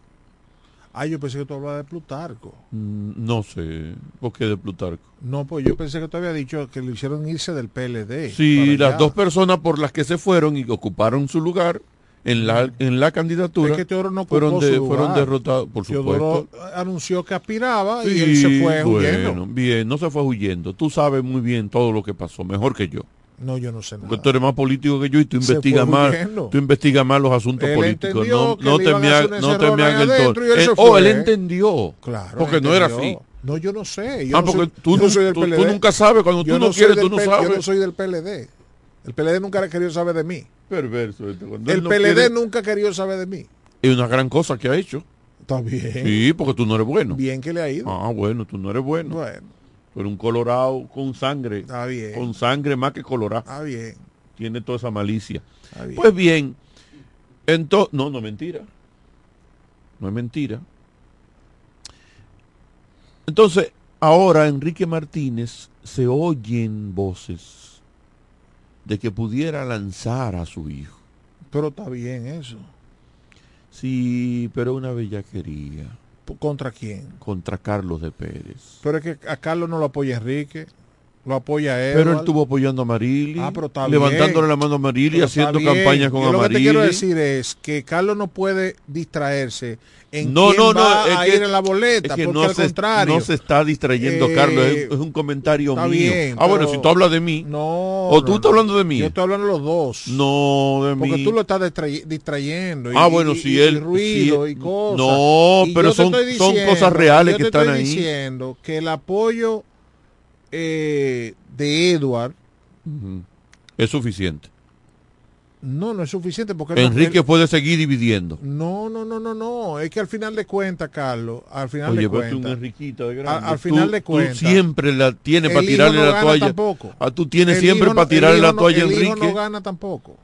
Ah, yo pensé que tú hablabas de Plutarco.
Mm, No sé, ¿por qué de Plutarco?
No, pues yo pensé que tú habías dicho que le hicieron irse del PLD.
Sí, las
allá.
dos personas por las que se fueron y que ocuparon su lugar en la en la candidatura
Es que Teodoro no
fueron, de- fueron derrotados, por
Teodoro
supuesto.
anunció que aspiraba y él se fue
bueno,
huyendo.
bien, no se fue huyendo. Tú sabes muy bien todo lo que pasó, mejor que yo.
No, yo no sé nada.
Porque tú eres más político que yo y tú investigas más, tú investigas más los asuntos
Él
políticos. No, no te
un
no te el tono. Eh, oh, él entendió.
Claro,
Porque no era así.
No, yo no sé. Yo
Ah,
no
porque
soy-
tú
yo
no-
no soy del
tú- tú
PLD.
nunca sabes, cuando
Yo
tú no quieres, tú no
P- Yo
sabes.
no soy del PLD. El PLD nunca ha querido saber de mí.
Perverso. este, cuando
El
no
PLD
quiere-
nunca querido saber de mí.
Es una gran cosa que ha hecho.
Está bien.
Sí, porque tú no eres bueno.
Bien que le ha ido.
Ah, bueno, tú no eres bueno.
Bueno,
Tú eres un colorado con sangre.
está bien.
Con sangre más que colorado.
Está bien.
Tiene toda esa malicia.
Está bien.
Pues bien, entonces, no, no es mentira. No es mentira. Entonces, ahora Enrique Martínez se oyen voces de que pudiera lanzar a su hijo.
Pero está bien eso.
Sí, pero una bellaquería
¿Contra quién?
contra Carlos de Pérez.
Pero es que a Carlos no lo apoya Enrique. Lo apoya él.
Pero él estuvo apoyando a Marili,
Ah, pero está
levantándole
bien.
la mano a Marili,
Pero
haciendo
bien.
campaña con
Yo Lo que te quiero decir es que Carlos no puede distraerse en
No,
quién
no, no,
va
es
a
que-
ir en la boleta,
Es que
porque
no
al
se,
contrario.
no se está distrayendo,
Eh,
Carlos, es, es un comentario
está
mío.
bien,
ah, bueno, si tú hablas de mí,
No.
o tú estás hablando de mí.
Yo estoy hablando de los dos.
No, de
Porque
mí.
tú lo estás distra- distrayendo. y-
Ah, bueno,
y-
si
y-
él-
ruido y cosas.
No, pero son- son cosas reales
yo
que
te
están
estoy
ahí.
diciendo que el apoyo eh, de Edward.
Es suficiente.
no, no es suficiente porque no-
Enrique
él-
puede seguir dividiendo.
No, no, no, no, no. Es que al final de cuentas, Carlos, al final
Oye,
de
tú
cuentas,
Enriquito de
al,
grande.
al final
Tú-
de
tú
cuentas,
siempre la tienes para tirarle
no
la toalla.
tampoco.
Ah, tú tienes
El
siempre para
no-
tirarle la
no-
toalla a
El hijo
Enrique.
no gana tampoco.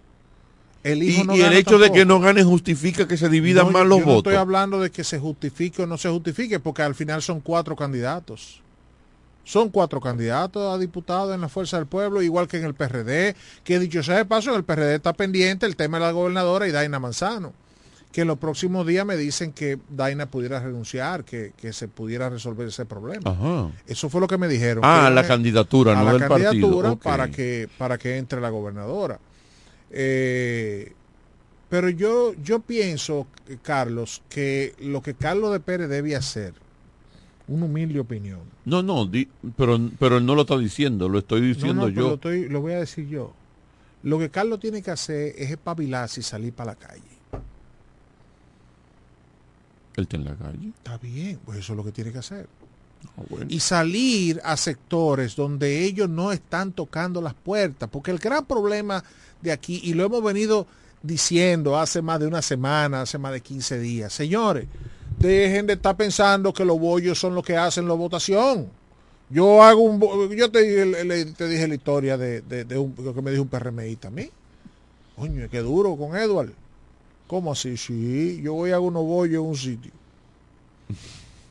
El
y
hijo no
y el hecho de que no gane justifica que se dividan
No,
más
yo
los
no
votos.
estoy hablando de que se justifique o no se justifique, porque al final son cuatro candidatos. Son cuatro candidatos a diputados en la Fuerza del Pueblo, igual que en el PRD, que dicho sea de paso, en el PRD está pendiente el tema de la gobernadora y Daina Manzano, que en los próximos días me dicen que Daina pudiera renunciar, que, que se pudiera resolver ese problema.
Ajá.
Eso fue lo que me dijeron.
Ah, a la candidatura,
a
no
la
del
candidatura para que para que entre la gobernadora. Eh, pero yo yo pienso, Carlos, que lo que Carlos de Pérez debe hacer, una humilde opinión.
No, no, di- pero, pero él no lo está diciendo, lo estoy
No,
diciendo
no, pero
yo.
Lo, estoy- lo voy a decir yo. Lo que Carlos tiene que hacer es espabilarse y salir para la calle.
Él está en la calle.
Está bien, pues eso es lo que tiene que hacer.
Ah, bueno.
y salir a sectores donde ellos no están tocando las puertas, porque el gran problema de aquí, y lo hemos venido diciendo hace más de una semana, hace más de 15 días, señores, dejen de estar pensando que los bollos son los que hacen la votación. Yo hago un, yo te, dije- la historia de, de- un, que me dijo un PRMista a mí. Coño, qué duro con Edward. ¿Cómo así? Sí, yo voy a unos bollos en un sitio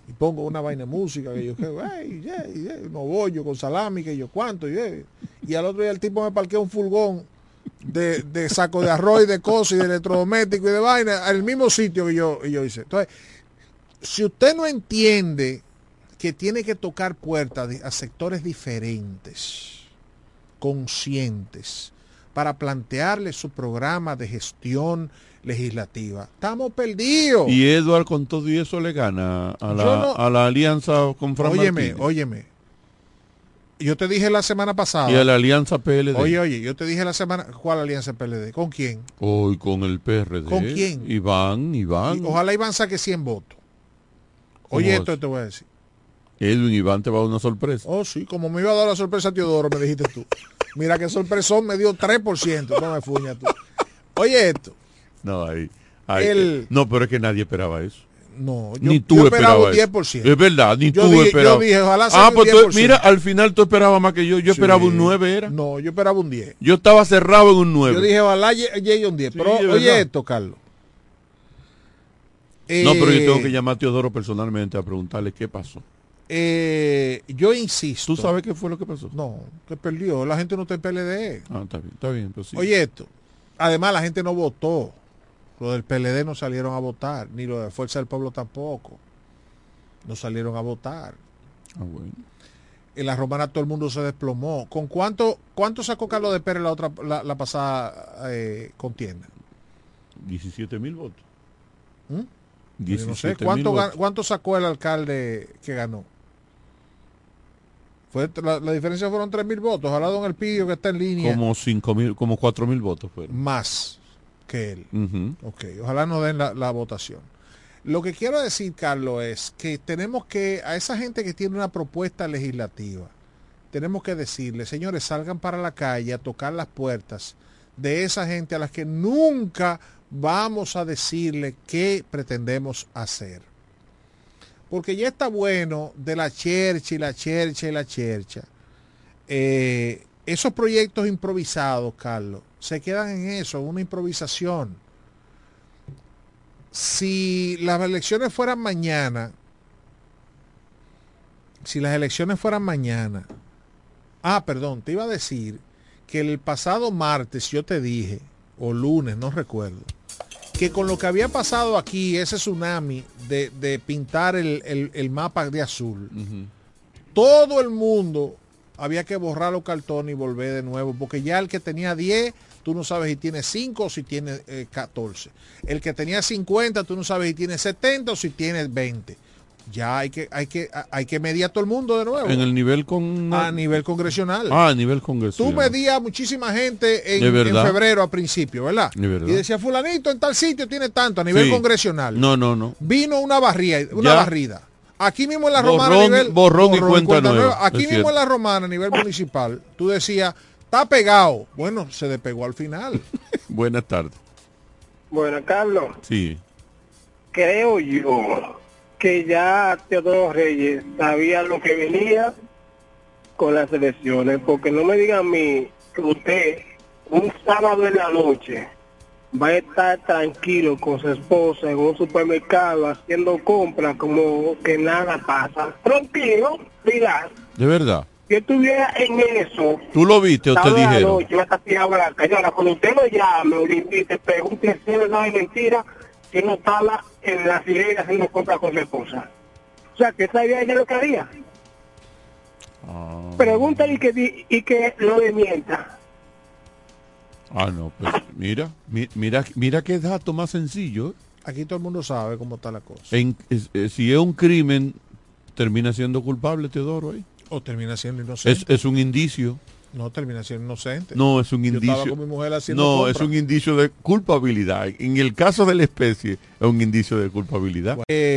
y pongo una vaina de música que yo ay, yeah, yeah, unos bollos con salami que yo cuánto y al otro día el tipo me parquea un furgón de, de saco de arroz y de cosas y de electrodoméstico y de vaina al mismo sitio que yo, y yo hice entonces si usted no entiende que tiene que tocar puertas a sectores diferentes conscientes para plantearle su programa de gestión legislativa estamos perdidos
Y Edward con todo y eso le gana a la,
no-
a la alianza con Fran
Óyeme,
Martínez.
óyeme. Yo te dije la semana pasada.
y a la alianza PLD.
Oye, oye, yo te dije la semana. ¿Cuál alianza PLD? ¿Con quién?
Hoy con el PRD.
¿Con quién?
Iván, Iván.
Y ojalá Iván saque 100 votos. Oye,
¿Cómo
esto
es?
te voy a decir.
Edwin Iván te va a dar una sorpresa.
Oh, sí, como me iba a dar la sorpresa a Teodoro, me dijiste tú. Mira qué sorpresón, me dio 3%. No me fuña tú. Oye esto.
No, ahí. ahí-
El-
No, pero es que nadie esperaba eso.
No, yo,
ni tú
yo esperaba un
esperabas
10%.
eso. Es verdad, ni
Yo
tú
dije- yo dije, ojalá sea
ah,
un
pues tú-
10%.
mira, al final tú esperabas más que yo. Yo
Sí.
esperaba un 9 era.
No, yo esperaba un 10.
Yo estaba cerrado en un 9.
Yo dije, ojalá lle- llegue un 10.
Sí,
pero oye
verdad.
esto, Carlos.
No, pero yo tengo
Eh,
que llamar a Teodoro personalmente a preguntarle qué pasó.
Eh, yo insisto.
¿Tú sabes qué fue lo que pasó?
No, que perdió. La gente no está en PLD.
Ah, está bien, está bien. Pues sí.
Oye esto. Además, la gente no votó. Los del PLD no salieron a votar, ni los de Fuerza del Pueblo tampoco. no salieron a votar.
Ah, bueno.
En la romana todo el mundo se desplomó. ¿Con cuánto, cuánto sacó Carlos de Pérez la otra la, la pasada eh, contienda?
17 mil votos.
¿Mm? Yo
17
no sé, ¿cuánto, ga-
votos.
¿cuánto sacó el alcalde que ganó? Fue, la, la diferencia fueron 3 mil votos. Ojalá don Elpidio que está en línea
Como 5 mil, como 4 mil votos fueron.
más que él. Ok, ojalá nos den la, la votación. Lo que quiero decir, Carlos, es que tenemos que, a esa gente que tiene una propuesta legislativa, tenemos que decirle, señores, salgan para la calle a tocar las puertas de esa gente a las que nunca vamos a decirle qué pretendemos hacer. Porque ya está bueno de la chercha y la chercha y la chercha. Eh, esos proyectos improvisados, Carlos, se quedan en eso, una improvisación. Si las elecciones fueran mañana, si las elecciones fueran mañana, ah, perdón, te iba a decir que el pasado martes yo te dije, o lunes, no recuerdo, que con lo que había pasado aquí, ese tsunami de, de pintar el, el- el mapa de azul, todo el mundo había que borrar los cartones y volver de nuevo, porque ya el que tenía 10, tú no sabes si tiene 5 o si tiene eh, 14. El que tenía 50, tú no sabes si tiene 70 o si tiene 20. Ya hay que, hay que, hay que medir a todo el mundo de nuevo.
En el nivel con...
a nivel congresional.
Ah, a nivel congresional.
Tú medías a muchísima gente en,
De verdad.
en febrero a principio, ¿verdad?
De verdad.
Y decía, fulanito en tal sitio tiene tanto a nivel
Sí.
congresional.
No, no, no.
Vino una barrida, una
Ya.
barrida. Aquí mismo en la romana a nivel
borrón y cuenta nueva,
Aquí
es
mismo
cierto.
en la romana a nivel municipal, tú decías, está pegado. Bueno, se despegó al final.
Buenas tardes.
Bueno, Carlos,
Sí.
creo yo que ya Teodoro Reyes sabía lo que venía con las elecciones, porque no me diga a mí que usted un sábado en la noche va a estar tranquilo con su esposa en un supermercado haciendo compras como que nada pasa. Tranquilo, mira,
De verdad.
si estuviera en eso,
¿Tú lo viste o te dijeron?
noche, va a estar tirado a la calle. Ahora, cuando usted lo llame o le invite, pregunte si es verdad o mentira, que no estaba en la sirena haciendo compras con su esposa. O sea, que sabía ella lo que haría.
Ah.
Pregúntale y que, y que lo desmienta.
Ah, no, pues mira, mi- mira, mira qué dato más sencillo.
Aquí todo el mundo sabe cómo está la cosa.
En- es- eh, si es un crimen, termina siendo culpable Teodoro ahí.
O termina siendo inocente.
Es, es un indicio.
No termina siendo inocente.
No, es un
Yo
indicio.
estaba con mi mujer haciendo
no,
compras.
es un indicio de culpabilidad. En el caso de la especie, es un indicio de culpabilidad.
Eh,